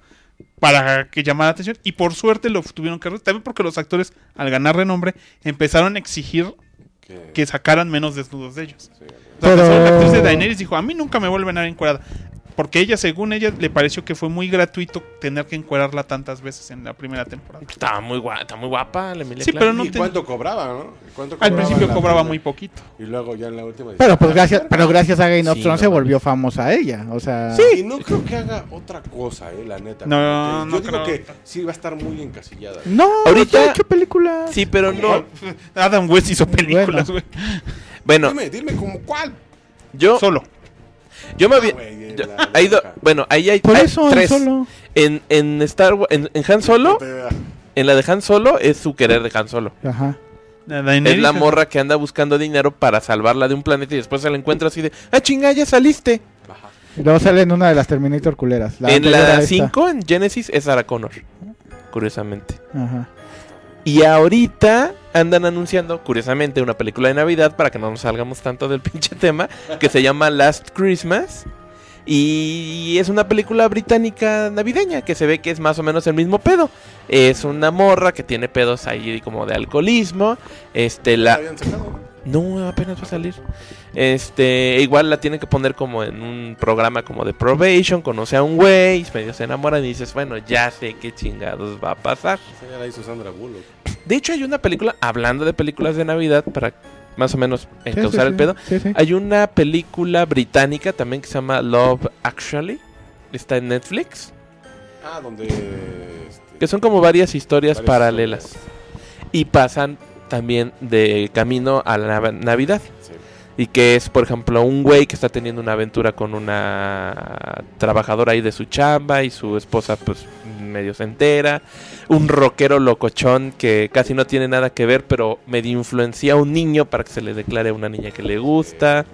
para que llamara la atención. Y por suerte lo tuvieron que... También porque los actores, al ganar renombre, empezaron a exigir
Que-
que sacaran menos desnudos de ellos.
sí, güey.
O sea, tan solo la
Pero-
actriz de Daenerys dijo, a mí nunca me vuelven a ver encuerada. Porque ella, según ella, le pareció que fue muy gratuito tener que encuerarla tantas veces en la primera temporada.
Estaba muy guapa, está muy guapa la Emilia
Sí,
Clarke.
pero no
¿Y cuánto cobraba, no? ¿Cuánto
Al principio cobraba
primera?
muy poquito.
Y luego ya en la última.
Pero pues
"Ah,
gracias,
verga".
pero gracias a Game of
Sí,
Thrones
no
se volvió famosa ella, o sea.
Y no creo que haga otra cosa, eh, la neta.
No,
Porque
no
Yo digo
creo.
que sí va a estar muy encasillada.
No,
Ahorita-
ahorita ha hecho películas.
Sí, pero no.
Adam West hizo películas, güey.
Bueno,
Dime, dime como cuál.
yo,
Solo.
yo me
Ah,
había... yo-
la- la
hay do-
loca.
bueno, ahí hay,
Por
hay
eso
tres.
solo.
En, en Star Wars, en, en Han Solo, en la de Han Solo es su querer de Han Solo.
Ajá.
Es la morra que anda buscando dinero para salvarla de un planeta y después se la encuentra así de, ah, chinga, ya saliste.
Ajá.
Y luego sale en una de las Terminator culeras.
en
anterior a
la
esta.
5, en Genesis, es Sarah Connor. Curiosamente.
Ajá.
Y ahorita andan anunciando, curiosamente, una película de Navidad para que no nos salgamos tanto del pinche tema, que se llama Last Christmas. Y es una película británica navideña que se ve que es más o menos el mismo pedo. Es una morra que tiene pedos ahí como de alcoholismo. Este,
La.
No, apenas va a salir. Este, igual la tienen que poner como en un programa como de probation, conoce a un güey, medio se enamoran y dices, bueno, ya sé qué chingados va a pasar. De hecho, hay una película, hablando de películas de Navidad, para más o menos
Sí, sí,
encauzar el
sí.
pedo,
Sí, sí.
hay una película británica también que se llama Love Actually. Está en Netflix.
Ah, donde... este,
Que son como varias historias
varias
paralelas.
historias.
Y pasan también de camino a la nav- Navidad.
Sí.
Y que es, por ejemplo, un güey que está teniendo una aventura con una trabajadora ahí de su chamba y su esposa pues medio se entera. Un rockero locochón que casi no tiene nada que ver, pero medio influencia a un niño para que se le declare a una niña que le gusta.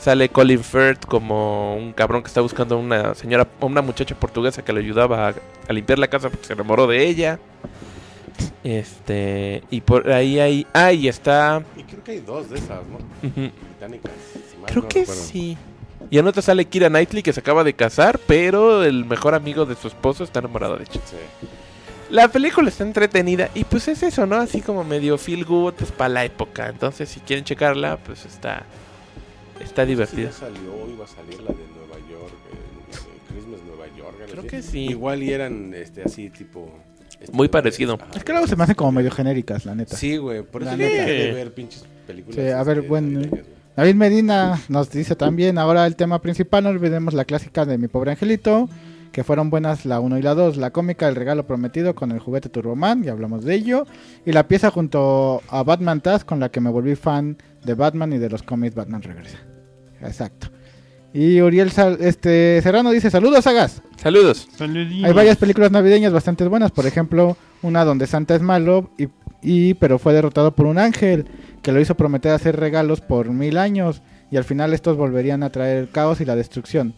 Sale Colin Firth como un cabrón que está buscando a una señora, una muchacha portuguesa que le ayudaba a limpiar la casa porque se enamoró de ella. Este, y por ahí hay, ahí está,
Y creo que hay dos de esas, ¿no? Británicas. si mal
Creo
no
que
recuerdo.
sí. Y en otra sale Kira Knightley que se acaba de casar, pero el mejor amigo de su esposo está enamorado de.
Sí.
La película está entretenida y pues es eso, ¿no? Así como medio feel good, es para la época. Entonces si quieren checarla, pues está está divertida.
ya salió, iba a salir la de Nueva York, eh, Christmas Nueva York. algo
Creo que sí.
Igual y eran este, así, tipo...
Muy parecido.
ajá.
Es que luego se me hacen como medio genéricas, la neta.
Sí, güey, por eso
La neta.
de ver pinches películas.
Sí, a ver, bueno. David Medina nos dice también, ahora el tema principal, no olvidemos la clásica de Mi Pobre Angelito, que fueron buenas la 1 y la 2, la cómica El Regalo Prometido con el juguete Turboman, ya hablamos de ello, y la pieza junto a Batman Taz con la que me volví fan de Batman y de los cómics Batman Regresa. Exacto. Y Uriel Sal- este, Serrano dice, saludos sagas.
Saludos.
Hay varias películas navideñas bastante buenas, por ejemplo, una donde Santa es malo y, y- pero fue derrotado por un ángel que lo hizo prometer hacer regalos por mil años y al final estos volverían a traer el caos y la destrucción.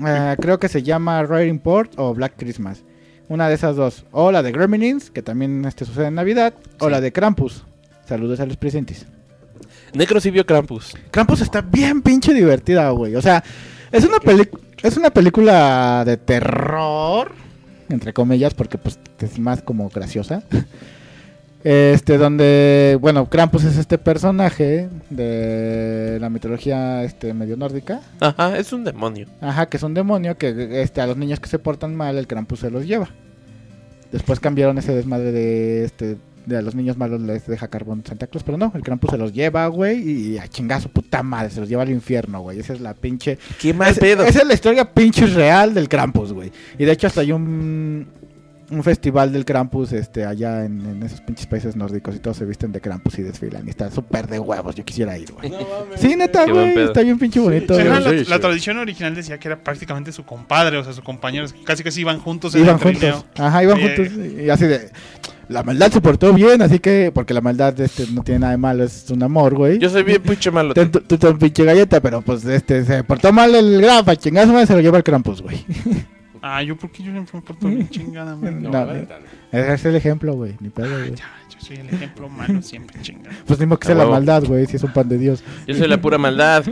Ah, creo que se llama Riding Port o Black Christmas. Una de esas dos. O la de Gremlins, que también este sucede en Navidad, o la de Krampus. Saludos a los presentes.
Necro sí vio Krampus.
Krampus está bien pinche divertida, güey. O sea, es una es una película de terror, entre comillas, porque pues es más como graciosa. Este, donde, bueno, Krampus es este personaje de la mitología este medio nórdica.
Ajá, es un demonio.
Ajá, que es un demonio que este, a los niños que se portan mal, el Krampus se los lleva. Después cambiaron ese desmadre de este de a los niños malos les deja carbón Santa Claus, pero no, el Krampus se los lleva, güey, y a chingar a su puta madre, se los lleva al infierno, güey. Esa es la pinche
Qué mal
es-
pedo.
Esa es la historia pinche real del Krampus, güey. Y de hecho hasta hay un, un festival del Krampus este, allá en, en esos pinches países nórdicos y todos se visten de Krampus y desfilan. Y está súper de huevos, yo quisiera ir, güey.
No.
Sí, neta, güey, está bien pinche bonito.
Sí, la, tradición original decía que era prácticamente su compadre, o sea, su compañero. Casi casi iban juntos en
Iban
el trineo.
juntos. Ajá, iban
Sí.
juntos. Y así de... La maldad se portó bien, así que... Porque la maldad este, no tiene nada de malo, es un amor, güey.
Yo soy bien pinche malo.
Tú, eres un pinche galleta, pero pues este se portó mal el grafa, chingazo, madre, se lo lleva el Krampus, güey.
Ah, yo porque yo siempre me porto bien chingada, man.
No,
No, no. Ese es el ejemplo, güey. Ni pedo, güey.
Ya, yo soy el ejemplo malo siempre, chingada.
Pues ni modo que sea la
huevo.
maldad, güey, si es un pan de Dios.
Yo soy la pura maldad.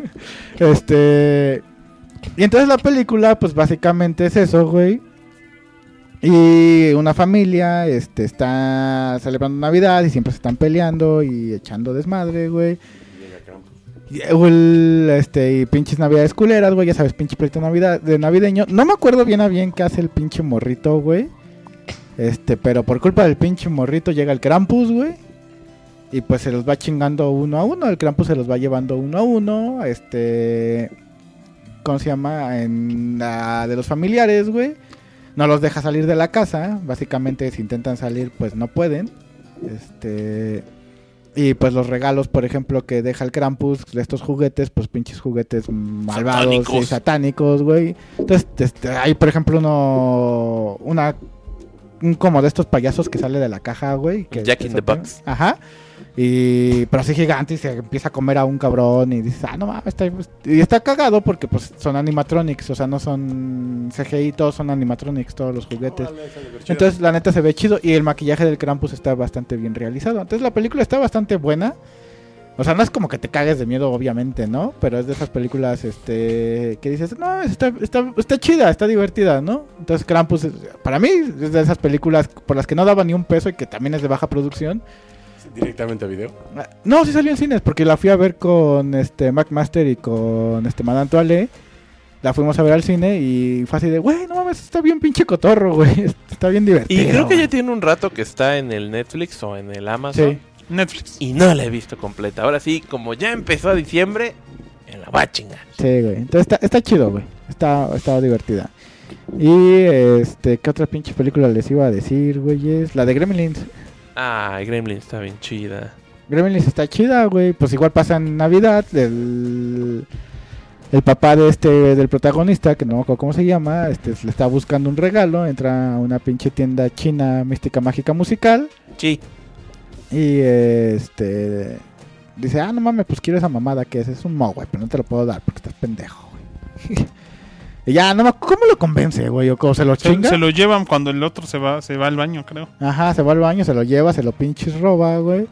Este. Y entonces la película, pues básicamente es eso, güey. Y una familia este, está celebrando Navidad y siempre se están peleando y echando desmadre, güey. Y, o el, este, y pinches navidades culeras, güey, ya sabes, pinche pleito navidad, de navideño. No me acuerdo bien a bien qué hace el pinche morrito, güey. Este, pero por culpa del pinche morrito llega el Krampus, güey. Y pues se los va chingando uno a uno. El Krampus se los va llevando uno a uno. Este. ¿Cómo se llama? En la de los familiares, güey. No los deja salir de la casa. Básicamente, si intentan salir, pues no pueden. Este. Y pues los regalos, por ejemplo, que deja el Krampus de estos juguetes, pues pinches juguetes malvados
Satánicos.
y satánicos, güey. Entonces, este, hay, por ejemplo, uno. Una. Un como de estos payasos que sale de la caja, güey. que-
Jack in the Box.
Ajá. Y, pero así gigante y se empieza a comer a un cabrón y dices, ah, no mames, está, y está cagado porque pues son animatronics, o sea, no son CGI, todos son animatronics, todos los juguetes.
Órale.
Entonces la neta se ve chido y el maquillaje del Krampus está bastante bien realizado. Entonces la película está bastante buena. O sea, no es como que te cagues de miedo, obviamente, ¿no? Pero es de esas películas este que dices, no, está, está, está chida, está divertida, ¿no? Entonces Krampus, para mí, es de esas películas por las que no daba ni un peso y que también es de baja producción.
Directamente a video.
Ah, No, sí salió en cines porque la fui a ver con este McMaster y con este Madame Toile. La fuimos a ver al cine y fue así de, güey, no mames, está bien pinche cotorro, güey. Está bien divertido.
Y creo que ya
güey".
tiene un rato que está en el Netflix o en el Amazon.
Sí.
Netflix.
Y no la he visto completa. Ahora sí, como ya empezó diciembre, en la va a chingar.
Sí, güey. Entonces está, está chido, güey. Está, está divertida. Y este, ¿qué otra pinche película les iba a decir, güey? Es la de Gremlins.
Ah, Gremlin está bien chida.
Gremlins está chida, güey. Pues igual pasa en Navidad. El, el papá de este, del protagonista, que no me acuerdo cómo se llama, este, le está buscando un regalo. Entra a una pinche tienda china mística mágica musical.
Sí.
Y este dice, ah, no mames, pues quiero esa mamada que es. Es un mo, güey, pero no te lo puedo dar porque estás pendejo, güey. y ya, no ¿cómo lo convence, güey? ¿O cómo se lo
Se,
chinga?
se lo llevan cuando el otro se va, se va al baño, creo.
Ajá, se va al baño, se lo lleva, se lo pinches roba, güey.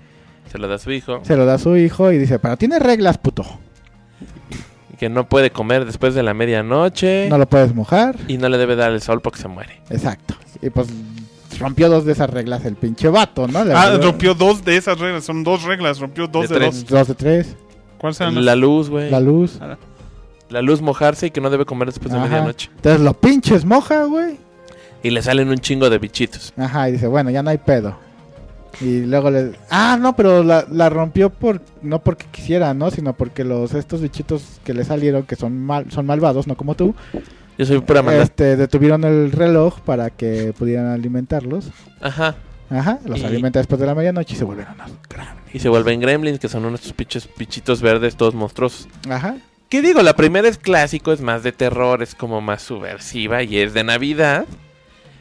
Se lo da a su hijo.
Se lo da a su hijo y dice, pero tiene reglas, puto.
Que no puede comer después de la medianoche.
No lo puedes mojar.
Y no le debe dar el sol porque se muere.
Exacto. Y pues rompió dos de esas reglas el pinche vato, ¿no? Le
Ah,
valió-
rompió dos de esas reglas. Son dos reglas. Rompió dos
De
de,
tres.
dos.
Dos de tres.
¿Cuáles eran las-
La luz, güey.
La luz.
La luz mojarse y que no debe comer después de
Ajá.
medianoche.
Entonces lo pinches moja, güey.
Y le salen un chingo de bichitos.
Ajá, y dice, bueno, ya no hay pedo. Y luego le... Ah, no, pero la, la rompió por no porque quisiera, ¿no? Sino porque los estos bichitos que le salieron, que son mal, son malvados, no como tú,
Yo soy pura maldad.
este, detuvieron el reloj para que pudieran alimentarlos.
Ajá.
Ajá, los
Y-
alimenta después de la medianoche y se vuelven unos grandes.
Y se vuelven gremlins, que son unos pinches bichitos verdes todos monstruosos.
Ajá.
¿Qué digo? La primera es clásico, es más de terror, es como más subversiva y es de Navidad.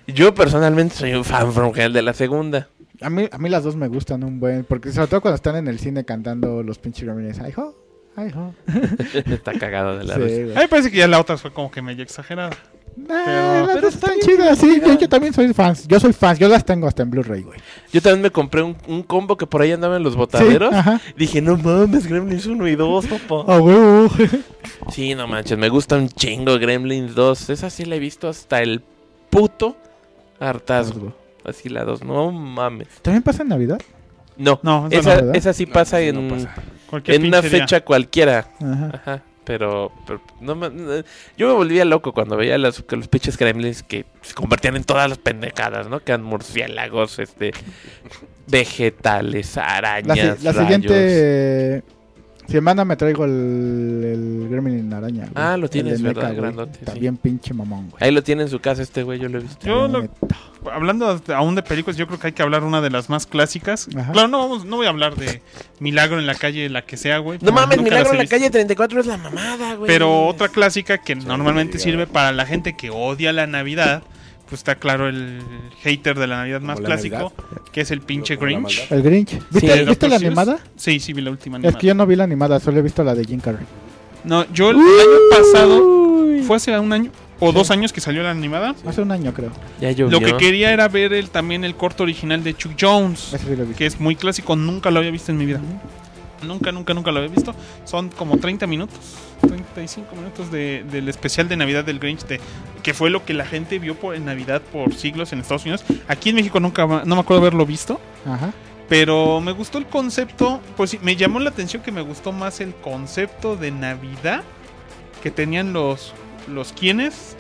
Yo personalmente soy un fan from hell de la segunda.
A mí, a mí las dos me gustan un buen, porque sobre todo cuando están en el cine cantando los pinches gremlins, ay ho, ay ho.
Está cagado de la
Sí,
risa.
A mí parece que ya la otra fue como que medio exagerada.
Las
pero
dos
está
están chidas, sí. Yo, también soy fans. Yo soy fans. Yo las tengo hasta en Blu-ray, güey.
Yo también me compré un, un combo que por ahí andaba en los
Sí,
botaderos.
ajá.
Dije, no mames, Gremlins 1 y 2, papá.
Ah, huevo.
Sí, no manches, me gusta un chingo Gremlins 2. Esa sí la he visto hasta el puto hartazgo. Así la 2, no mames.
¿También pasa en Navidad?
No,
No, esa
esa,
no,
esa sí pasa en,
no pasa.
Cualquier
en una
día.
fecha cualquiera.
Ajá.
Ajá, pero, pero no me- yo me volvía loco cuando veía los, que los pinches gremlins que se convertían en todas las pendejadas, ¿no? Que eran murciélagos, este, vegetales,
La,
arañas,
si- la
rayos.
siguiente eh, semana me traigo el, el Gremlin araña. güey.
Ah, lo tienes, ¿verdad?
güey.
Grandote,
Está
sí.
bien pinche mamón, güey.
Ahí lo tiene en su casa este güey, yo lo he visto.
Yo lo-. Hablando aún de películas, yo creo que hay que hablar una de las más clásicas.
Ajá.
Claro, no, vamos, no voy a hablar de Milagro en la calle, la que sea, güey.
No mames, Milagro en la calle 34 es la mamada, güey.
Pero otra clásica que normalmente sirve para la gente que odia la Navidad, pues está claro el hater de la Navidad más
la
clásico, que es el pinche Grinch.
El Grinch. ¿Viste,
Sí,
¿viste la animada?
Sí, sí, vi la última
Es
animada.
que yo no vi la animada, solo he visto la de Jim Carrey.
No, yo el año pasado, fue hace un año o dos años que salió la animada.
Hace un año, creo.
Ya.
Lo que quería era ver el, también el corto original de Chuck Jones, que es muy clásico, nunca lo había visto en mi vida. Nunca, nunca, nunca lo había visto. Son como 30 minutos, 35 minutos de- del especial de Navidad del Grinch, de, que fue lo que la gente vio por, en Navidad por siglos en Estados Unidos. Aquí en México nunca, no me acuerdo haberlo visto,
Ajá.
pero me gustó el concepto, pues sí, me llamó la atención que me gustó más el concepto de Navidad que tenían los, los quienes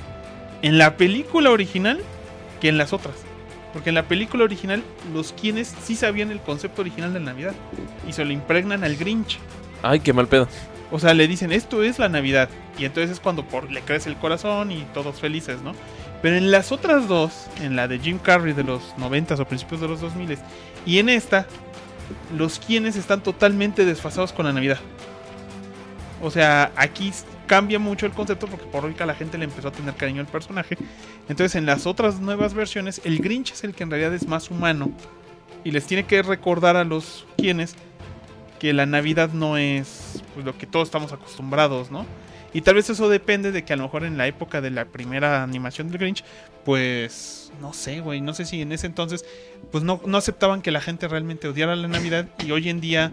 en la película original que en las otras. Porque en la película original los quienes sí sabían el concepto original de Navidad y se lo impregnan al Grinch.
Ay, qué mal pedo.
O sea, le dicen, esto es la Navidad. Y entonces es cuando por, le crece el corazón y todos felices, ¿no? Pero en las otras dos, en la de Jim Carrey de los 90 o principios de los 2000 y en esta, los quienes están totalmente desfasados con la Navidad. O sea, aquí cambia mucho el concepto porque por ahorita la gente le empezó a tener cariño al personaje. Entonces en las otras nuevas versiones, el Grinch es el que en realidad es más humano y les tiene que recordar a los quienes que la Navidad no es pues, lo que todos estamos acostumbrados, ¿no? Y tal vez eso depende de que a lo mejor en la época de la primera animación del Grinch, pues no sé, güey, no sé si en ese entonces pues no, no aceptaban que la gente realmente odiara la Navidad y hoy en día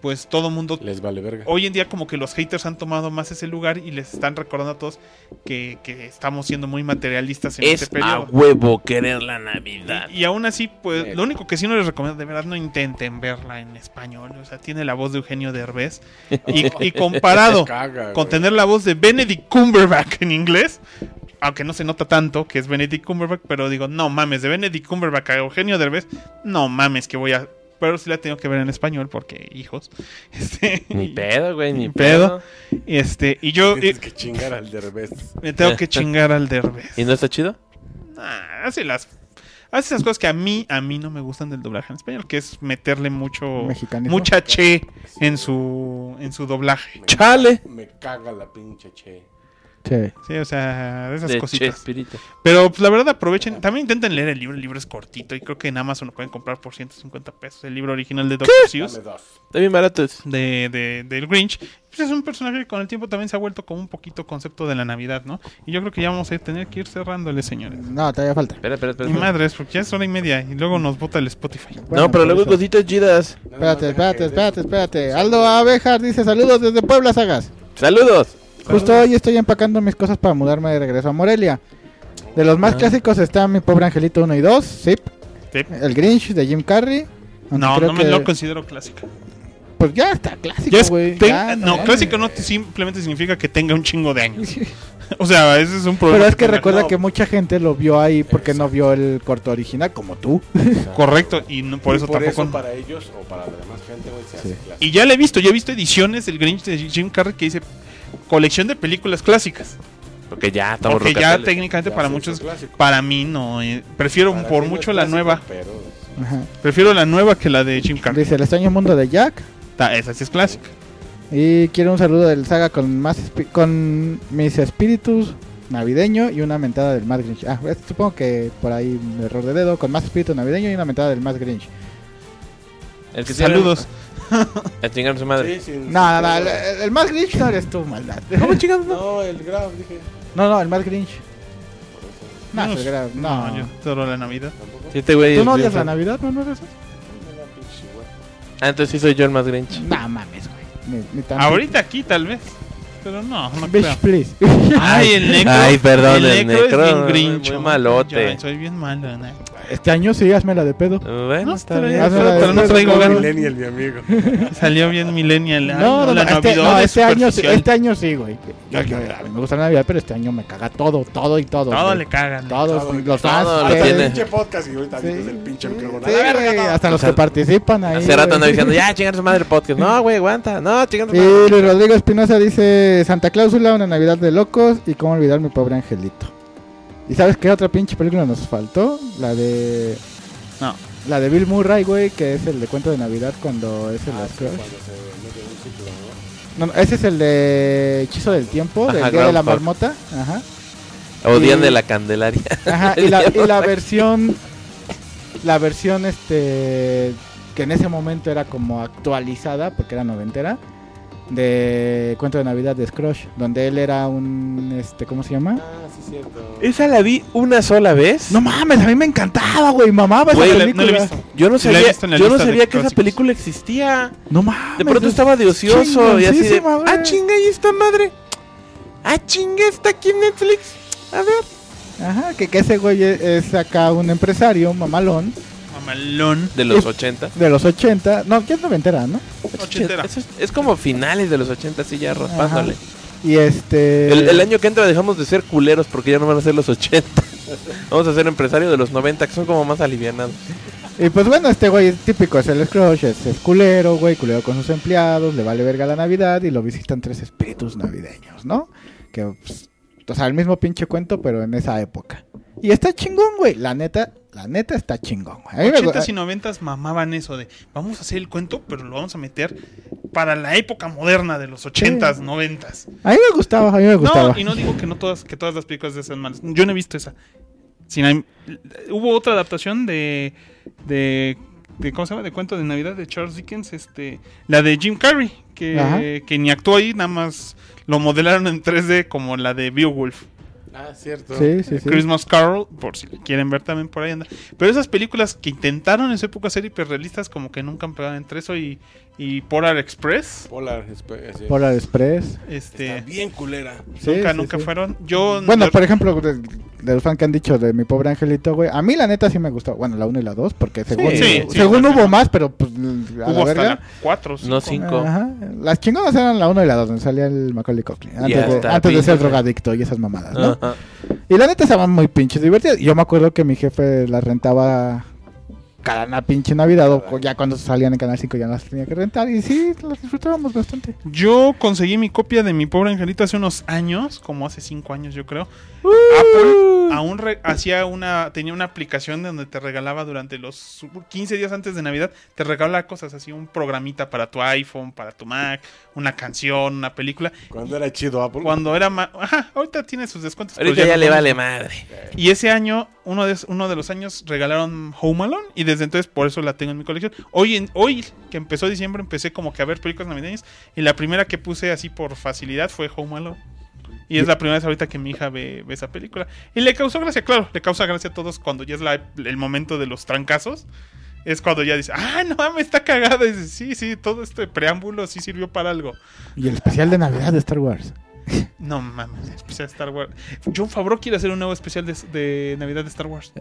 pues todo mundo
Les vale verga.
hoy en día como que los haters han tomado más ese lugar y les están recordando a todos que, que estamos siendo muy materialistas en
Es
este
a
periodo.
huevo querer la Navidad.
Y, y aún así, pues lo único que sí no les recomiendo, de verdad no intenten verla en español. O sea, tiene la voz de Eugenio Derbez. Y, y comparado
Caga,
con
güey.
tener la voz de Benedict Cumberbatch en inglés, aunque no se nota tanto que es Benedict Cumberbatch, pero digo, no mames, de Benedict Cumberbatch a Eugenio Derbez, no mames que voy a... Pero sí la tengo que ver en español porque, hijos. Este,
Ni pedo, güey, ni
Ni pedo.
pedo.
Este, y yo
Tienes
eh,
que chingar al derbez.
me tengo que chingar al Derbez.
¿Y no está chido?
Ah, hace las hace esas cosas que a mí a mí no me gustan del doblaje en español, que es meterle mucho
Mexicanismo.
mucha che en su en su doblaje.
Me-
Chale.
Me caga la pinche che.
Sí.
Sí, o sea, de esas
De
cositas.
Chespirito.
Pero pues, la verdad aprovechen, también intenten leer el libro, el libro es cortito y creo que en Amazon lo pueden comprar por 150 pesos, el libro original de Dr. Seuss.
Bien barato. es.
de, de- del Grinch, pues es un personaje que con el tiempo también se ha vuelto como un poquito concepto de la Navidad, ¿no? Y yo creo que ya vamos a tener que ir cerrándole, señores.
No, todavía falta.
Espera, espera, espera.
Mi madres, porque ya es hora y media y luego nos bota el Spotify.
Bueno,
no, pero
por
luego
eso.
cositas chidas.
Espérate, espérate, espérate, espérate. Aldo Abejar dice saludos desde Puebla, Sagas.
Saludos.
Justo hoy estoy empacando mis cosas para mudarme de regreso a Morelia. De los más
Ah.
clásicos está mi pobre angelito 1 y 2, Zip,
Sí.
el Grinch de Jim Carrey.
No,
creo
no me
que-
lo considero clásica.
Pues ya está clásico,
Ya es-
güey.
ten-
ya,
no,
ya,
clásico
ya.
no te- simplemente significa que tenga un chingo de años. O sea, ese es un problema.
Pero es que recuerda
no.
que mucha gente lo vio ahí porque no vio el corto original, como tú.
Correcto, y no- por
Y
eso
por
tampoco.
eso para ellos o para la demás gente, güey, se hace
Sí.
clásico.
Y ya le he visto, yo he visto ediciones del Grinch de Jim Carrey que dice colección de películas clásicas.
Porque ya estamos
Porque ya técnicamente
Ya
para muchos, para mí no. eh, prefiero
Para
por
ti no
mucho
es
la
clásico,
nueva.
Pero
Ajá.
Prefiero la nueva que la de Jim Carrey.
Dice el extraño mundo de Jack.
Ta- esa sí es clásica.
Y quiero un saludo del saga con más espi- con mis espíritus navideño y una mentada del más Grinch. Ah, supongo que por ahí un error de dedo con más espíritu navideño y una mentada del más Grinch.
El que tiene-
Saludos.
A chingar su madre.
sí, sin-
No, no, no,
sin
el, el más Grinch no eres tú, maldad.
¿Cómo chingados? no?
No, el Graf, dije.
No, no, el más Grinch. No,
Yo
el Graf, no.
no, yo adoro la Navidad.
Tampoco.
Sí, este güey
¿Tú no odias la. Navidad? ¿No, no eres eso?
Ah, entonces sí soy yo el más Grinch.
No mames, güey. Ni, ni
Ahorita aquí tal vez. Pero no, no
Bitch,
creo.
please.
Ay, el necro.
Ay, perdón, el
necro,
necro,
es bien
muy
grincho.
malote.
Yo soy bien malo, ¿no?
Este año sí, hazme la de pedo.
Bueno,
No,
está
pero
bien.
de
pero no
pedo,
traigo ganas.
Millennial, mi amigo.
Salió bien Millennial.
No, no,
la
este, no,
es
este año, este año sí, güey. Yo- yo- a mí me gusta la Navidad, pero este año me caga todo, todo y todo.
Todo
güey.
le cagan.
Todos,
Todo,
los
todo
fans.
lo tiene.
Pinche podcast y ahorita
Sí.
dices el pinche micrófono.
Sí, hasta los
O sea,
que participan ahí.
Hace rato andaba diciendo, ya, chingar a su madre el podcast. No, güey, aguanta. No, chingar a su
Y
madre.
Luis Rodrigo Espinosa dice Santa Cláusula, una Navidad de locos y cómo olvidar mi pobre angelito. ¿Y sabes qué otra pinche película nos faltó? La de
No.
la de Bill Murray, güey, que es el de cuento de Navidad cuando es el
Ah, sí,
Scrooge.
cuando se mete en un ciclo, ¿no?
No, ese es el de Hechizo del Tiempo, del
Ajá,
Día de la. Marmota. Ajá.
Odian
y-
de la Candelaria.
Ajá, y la, y la versión la versión este que en ese momento era como actualizada porque era noventera de cuento de Navidad de Scrooge, donde él era un este ¿cómo se llama?
Ah, sí, cierto.
Esa la vi una sola vez.
No mames, a mí me encantaba, güey, mamaba esa película.
no le he visto.
Yo no
Sí la he
sabía,
visto en la
yo no sabía que esa película existía.
No mames.
De pronto
es
estaba de ocioso y así de, ah, chinga, y esta madre. Ah, chinga, está aquí en Netflix. A ver.
Ajá, que, que ese güey es, es acá un empresario mamalón
Mamalón.
De los
Es-
80.
de los 80, no, que es noventera, ¿no?
Ochentera.
Es, es como finales de los 80, así ya raspándole.
Y este
El, el año que entra dejamos de ser culeros porque ya no van a ser los 80. Vamos a ser empresarios de los 90 que son como más alivianados.
Y pues bueno, este güey es típico, es el Scrooge, es, es culero, güey, culero con sus empleados, le vale verga la Navidad y lo visitan tres espíritus navideños, ¿no? Que, pues, o sea, el mismo pinche cuento, pero en esa época. Y está chingón, güey, la neta, la neta está chingón, güey. A mí me gu-
80s y 90s mamaban eso de vamos a hacer el cuento, pero lo vamos a meter para la época moderna de los 80s, 90s.
a mí me gustaba, a mí me gustaba.
No, y no digo que no todas que todas las películas de esas malas. Yo no he visto esa. Sin hubo otra adaptación de de de ¿cómo se llama? de cuento de Navidad de Charles Dickens, este, la de Jim Carrey,
Ajá.
que, que ni actuó ahí, nada más lo modelaron en 3D como la de Beowulf.
Ah, cierto.
Sí, sí, sí.
Christmas Carol, por si quieren ver también por ahí anda. Pero esas películas que intentaron en su época ser hiperrealistas, como que nunca han pegado entre eso y, y Polar Express.
Polar, espe- así.
Polar Express.
Este,
Está bien culera.
Sí,
nunca,
sí,
nunca
sí.
fueron. Yo
Bueno,
yo-
por ejemplo, de, de los fans que han dicho de mi pobre angelito, güey. A mí la neta sí me gustó. Bueno, la 1 y la 2, porque según,
Sí, sí,
según
sí,
hubo
sí.
más, pero pues a
hubo
la
hasta
verga.
la 4
No, cinco.
Ajá. Las chingonas eran la 1 y la 2, donde salía el Macaulay Culkin. Antes, de,
hasta
antes de ser drogadicto y esas mamadas, ¿no?
Ajá.
Y la neta estaban muy pinches divertidas. Yo me acuerdo que mi jefe las rentaba cada una pinche Navidad. O ya cuando salían en Canal 5 ya las tenía que rentar. Y sí, las disfrutábamos bastante.
Yo conseguí mi copia de mi pobre angelito hace unos años, como hace 5 años yo creo.
Uh.
Apple aún re- hacía una tenía una aplicación donde te regalaba durante los 15 días antes de Navidad, te regalaba cosas así, un programita para tu iPhone, para tu Mac, una canción, una película.
Cuando era chido Apple.
Cuando era más, ajá, ahorita tiene sus descuentos.
Ahorita ya
no
le vale madre.
Y ese año, uno de, uno de los años, regalaron Home Alone. Y desde entonces, por eso la tengo en mi colección. Hoy, en, hoy que empezó diciembre, empecé como que a ver películas navideñas. Y la primera que puse así por facilidad fue Home Alone. Y es la primera vez ahorita que mi hija ve, ve esa película. Y le causó gracia, claro, le causa gracia a todos cuando ya es la- el momento de los trancazos. Es cuando ya dice, ah, no mames, está cagada. Y dice, sí, sí, todo este preámbulo sí sirvió para algo.
Y el especial de Navidad de Star Wars.
No mames, especial de Star Wars. John Favreau quiere hacer un nuevo especial de, de Navidad de Star Wars.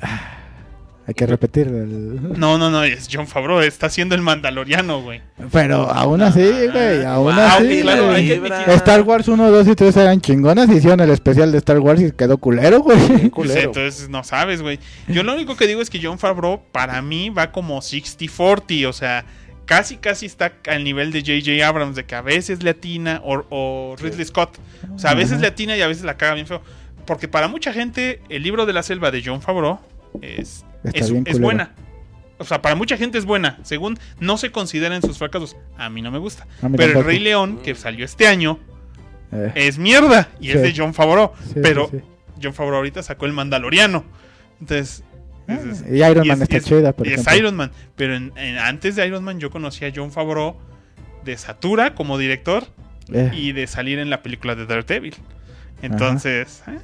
Hay que repetir el...
No, no, no, es John Favreau, está haciendo el Mandaloriano, güey.
Pero aún así, güey, aún
Wow,
así.
claro,
güey.
que
Vibra.
admitir-
Star Wars 1, 2 y 3 eran chingonas y hicieron el especial de Star Wars y quedó culero, güey.
Pues
culero.
entonces no sabes, güey. Yo lo único que digo es que John Favreau para mí va como 60-40, o sea, casi casi está al nivel de J.J. Abrams, de que a veces le atina, o, o Ridley Scott. O sea, a veces le atina y a veces la caga bien feo. Porque para mucha gente, el libro de la selva de John Favreau es, es, es buena. O sea, para mucha gente es buena. Según no se consideran sus fracasos. A mí no me gusta. Pero el. Rey León, que salió este año,
Eh,
es mierda. Y es de John Favreau.
sí,
pero
sí.
John Favreau ahorita sacó el Mandaloriano. Entonces.
Ah,
es- es-
y Iron Man
es-
está
es-
chida, por
y es. Iron Man. Pero en- en- antes de Iron Man yo conocí a John Favreau de Satura como director
Eh,
y de salir en la película de Daredevil. Entonces, eh,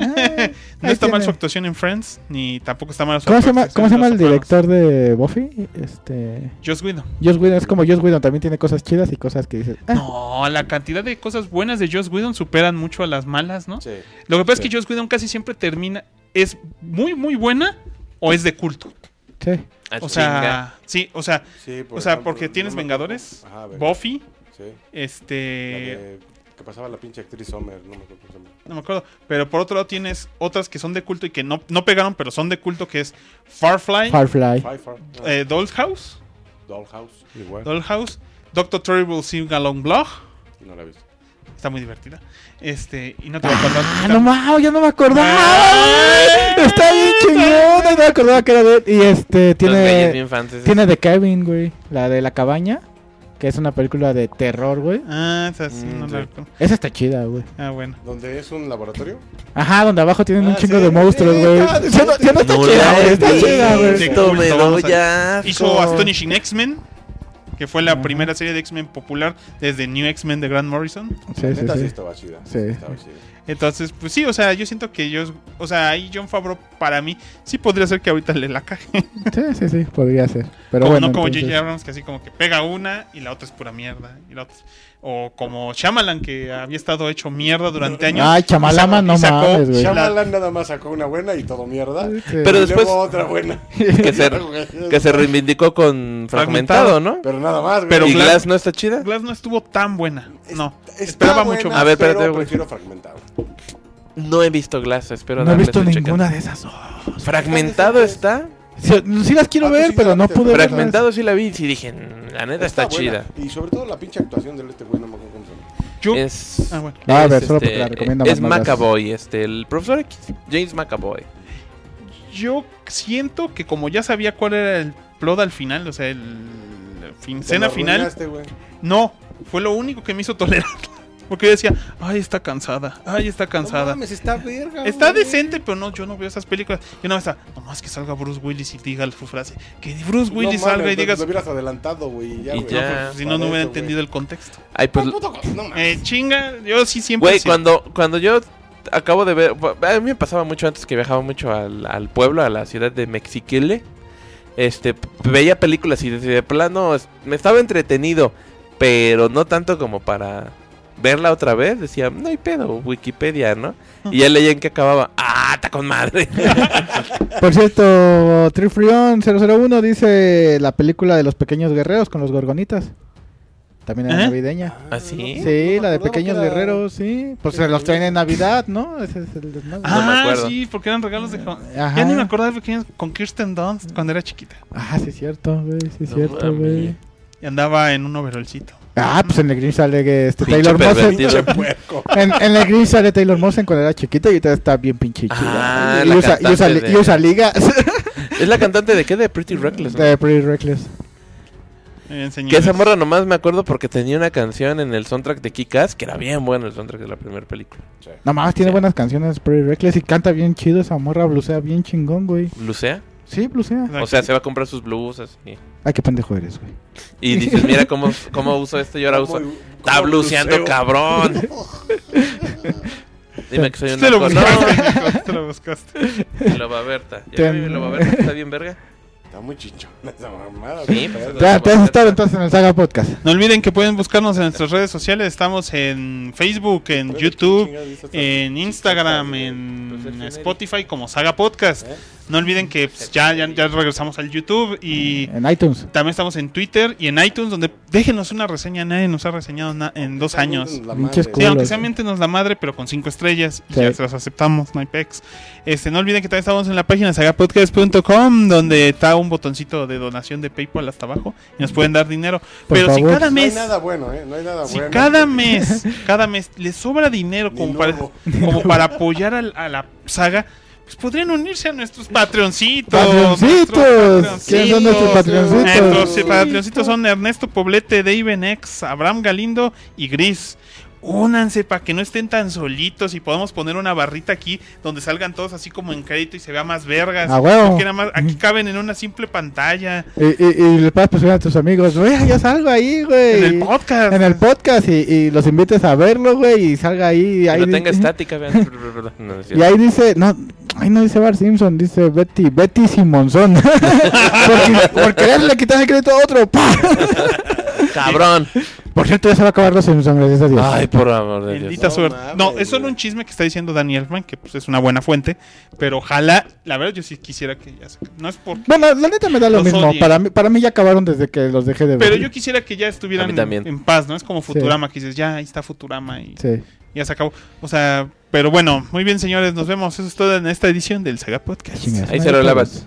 ahí
no está mal su actuación en Friends, ni tampoco está mal su
¿Cómo se llama,
actuación
cómo se llama el
Sopranos.
director de Buffy? Este...
Joss Whedon.
Joss Whedon, es como Joss Whedon, también tiene cosas chidas y cosas que dices... ah,
No, la cantidad de cosas buenas de Joss Whedon superan mucho a las malas, ¿no?
Sí.
Lo que pasa
Sí.
es que Joss Whedon casi siempre termina, es muy, muy buena o es de culto.
sí.
Ah,
O sea, sí, o sea,
Sí, por
o sea,
ejemplo,
porque tienes
no me
Vengadores,
acuerdo. Ajá, Vengadores.
Buffy,
Sí. La
este,
de- que pasaba la pinche actriz Sommer, no me acuerdo cómo se llama.
no me acuerdo, pero por otro lado tienes otras que son de culto y que no, no pegaron, pero son de culto, que es Farfly,
Firefly.
No,
eh, Dollhouse,
Dollhouse, igual.
Dollhouse, Doctor Terrible Sing Along Blog,
No la he visto.
Está muy divertida, este, y no te voy a acordar.
Ah, no mames, ya no me acordaba.
Ah.
Está bien chingón, no me acordaba que era de... Y este, tiene... Tiene de Kevin, güey. La de la cabaña. Que es una película de terror, güey.
Ah, esa sí,
Mm,
no
sí.
la
Esa está chida, güey.
Ah, bueno.
¿Dónde es un laboratorio?
Ajá, donde abajo tienen un
Ah,
chingo
sí,
de monstruos,
sí,
güey.
está
Ya no, ya no está
No
chida, güey.
he
Está chida, güey.
Visto, me doy
vamos a-
ya.
Hizo Astonishing X-Men, que fue la
Ajá.
primera serie de X-Men popular desde New X-Men de Grant Morrison.
Sí, sí,
sí
sí.
estaba chida.
Sí.
Estaba chida.
Entonces, pues sí, o sea, yo siento que yo, o sea, ahí John Favreau para mí sí podría ser que ahorita le la caje.
Sí, sí, sí, podría ser. Pero
como
bueno,
no como
entonces-
J.J. Abrams que así como que pega una y la otra es pura mierda y la otra es- o como Shyamalan que había estado hecho mierda durante años.
Ay, Chamalama,
y
no
sacó-
mames, güey.
Shyamalan nada más sacó una buena y todo mierda.
Sí.
Pero
y
después-
luego otra buena.
Que se, que se reivindicó con Fragmentado, ¿no?
Pero nada más, güey.
Pero
¿Y
Glass-
Glass no está chida?
Glass no estuvo tan buena. No,
Está
esperaba
buena,
mucho
A ver, espérate, güey.
prefiero fragmentado.
No he visto Glass, espero
No he visto ninguna de esas. Oh,
Fragmentado está.
Sí, sí las quiero
Ah,
ver,
sí
pero no pude verlas.
Fragmentado sí la vi y sí dije, "Mm, la neta está, chida.
Y sobre todo la pinche actuación de este güey, no me acuerdo cómo se llama.
yo
Es,
Ah, bueno.
A
es,
ver, solo porque la
Es
más, no hagas-
McAvoy, este, el profesor X, James McAvoy.
yo siento que como ya sabía cuál era el plot al final, o sea, el fin, cena final, no, fue lo único que me hizo tolerar. Porque yo decía, ay, está cansada, ay, está
No
cansada.
mames, está verga.
Está
güey.
decente, pero no, yo no veo esas películas. Yo no está, nomás que salga Bruce Willis y diga su frase. Que Bruce
No
Willis
mames,
salga y
lo-
diga.
Lo hubieras adelantado, güey. y Ya,
Y
güey.
ya.
pues, si no, no hubiera
eso,
entendido el contexto.
Ay, pues.
No mames.
Eh, chinga, yo sí siempre.
güey,
sí-
cuando, cuando yo acabo de ver. A mí me pasaba mucho antes que viajaba mucho al, al pueblo, a la ciudad de Mexiquile. Este, veía películas y de, de plano me estaba entretenido, pero no tanto como para verla otra vez. Decía, no hay pedo, Wikipedia, ¿no? Y ya leía en que acababa. ¡Ah, está con madre!
Por cierto, Trifrion 001 dice la película de los pequeños guerreros con los gorgonitas. También era
¿Eh?
navideña.
¿Ah, sí?
Sí, la de pequeños
era-
guerreros, sí. Pues se los traen en Navidad, ¿no? Ese es el desmadre.
No me
Ah,
acuerdo.
sí, porque eran regalos de...
Ajá.
Ya ni me acordaba de pequeños con Kirsten Dunst cuando era chiquita.
Ah, sí es cierto, güey, sí es
No
cierto, güey.
Y andaba en un overolcito.
Ah, pues en el Grinch sale que este
Pinche
Taylor Mosen. En, en el Grinch sale Taylor Mosen cuando era chiquita y ahorita está bien pinche chida.
Ah,
y, usa, y, usa,
cantante
y
de-
usa ligas
¿Es la cantante de qué? De Pretty Reckless. ¿no?
de Pretty Reckless.
Bien,
Que esa morra nomás me acuerdo porque tenía una canción en el soundtrack de Kick-Ass que era bien bueno el soundtrack de la primera película.
Nada más tiene
Sí.
buenas canciones Pretty Reckless y canta bien chido esa morra, blusea bien chingón, güey.
¿Lucea?
Sí, blusea.
O sea, se va a comprar sus blusas y,
Ay, qué pendejo eres, güey.
y dices, mira cómo, cómo uso esto y ahora uso... Está bluseando,
bluseo.
cabrón. Dime que soy un
Te lo.
No,
buscaste, te lo buscaste.
mi Loba Berta. ¿Ya
Te-
vi mi Loba Berta? ¿Está bien verga?
Está muy chinchona esa mamada.
Sí, pues,
Ya, te has estado entonces en el Saga Podcast.
No olviden que pueden buscarnos en nuestras redes sociales. Estamos en Facebook, en YouTube, en Instagram,
Pues,
en
el
Spotify como Saga Podcast.
¿Eh?
No olviden que pues, ya, ya, ya regresamos al YouTube y
En iTunes.
también estamos en Twitter y en iTunes donde déjenos una reseña. Nadie nos ha reseñado na- en dos años. Sí, aunque sea miéntenos la madre, pero con cinco estrellas y
Sí.
ya se las aceptamos, no hay pex. Este, no olviden que también estamos en la página sagapodcast.com donde está un botoncito de donación de PayPal hasta abajo y nos pueden dar dinero.
Por
pero si cada
No hay
mes,
nada bueno, ¿eh? No hay nada
si
bueno.
cada mes, cada mes les sobra dinero como para, como para apoyar al- a, la saga, pues podrían unirse a nuestros patreoncitos.
Patroncitos.
nuestros
¿Quiénes son nuestros
patroncitos.
patroncitos?
Nuestros patroncitos son Ernesto Poblete, Daven X, Abraham Galindo y Gris. Únanse para que no estén tan solitos y podamos poner una barrita aquí donde salgan todos así como en crédito y se vea más vergas.
A huevo.
Porque nada más aquí caben en una simple pantalla.
Y, y, y le puedes presionar a tus amigos, güey, ya salgo ahí, güey.
En el podcast.
En el podcast y, y los invites a verlo, güey, y salga ahí. y
Que
ahí
no tenga estática, vean. No, no es
Y ahí dice, no, ahí no dice Bar Simpson, dice Betty, Betty Simonson. porque, por quererle quitar el crédito a otro.
Cabrón.
Por cierto, ya se va a acabar los Simpson, gracias a Dios.
Ay, por amor de Dios.
Bendita
No
suerte.
mames,
no, es solo
güey.
un chisme que está diciendo Daniel Elfman, que pues es una buena fuente. Pero ojalá, la verdad, yo sí quisiera que ya se. No es por.
Bueno, la neta me da lo
Los
mismo.
odien.
Para mí, para mí ya acabaron desde que los dejé de ver.
Pero yo quisiera que ya
A
estuvieran
también.
en paz, ¿no? Es como Futurama, que dices, ya, ahí está Futurama y
Sí.
ya se acabó. O sea, pero bueno, muy bien, señores, nos vemos. Eso es todo en esta edición del Saga Podcast.
Chingas.
Ahí se lo lavas.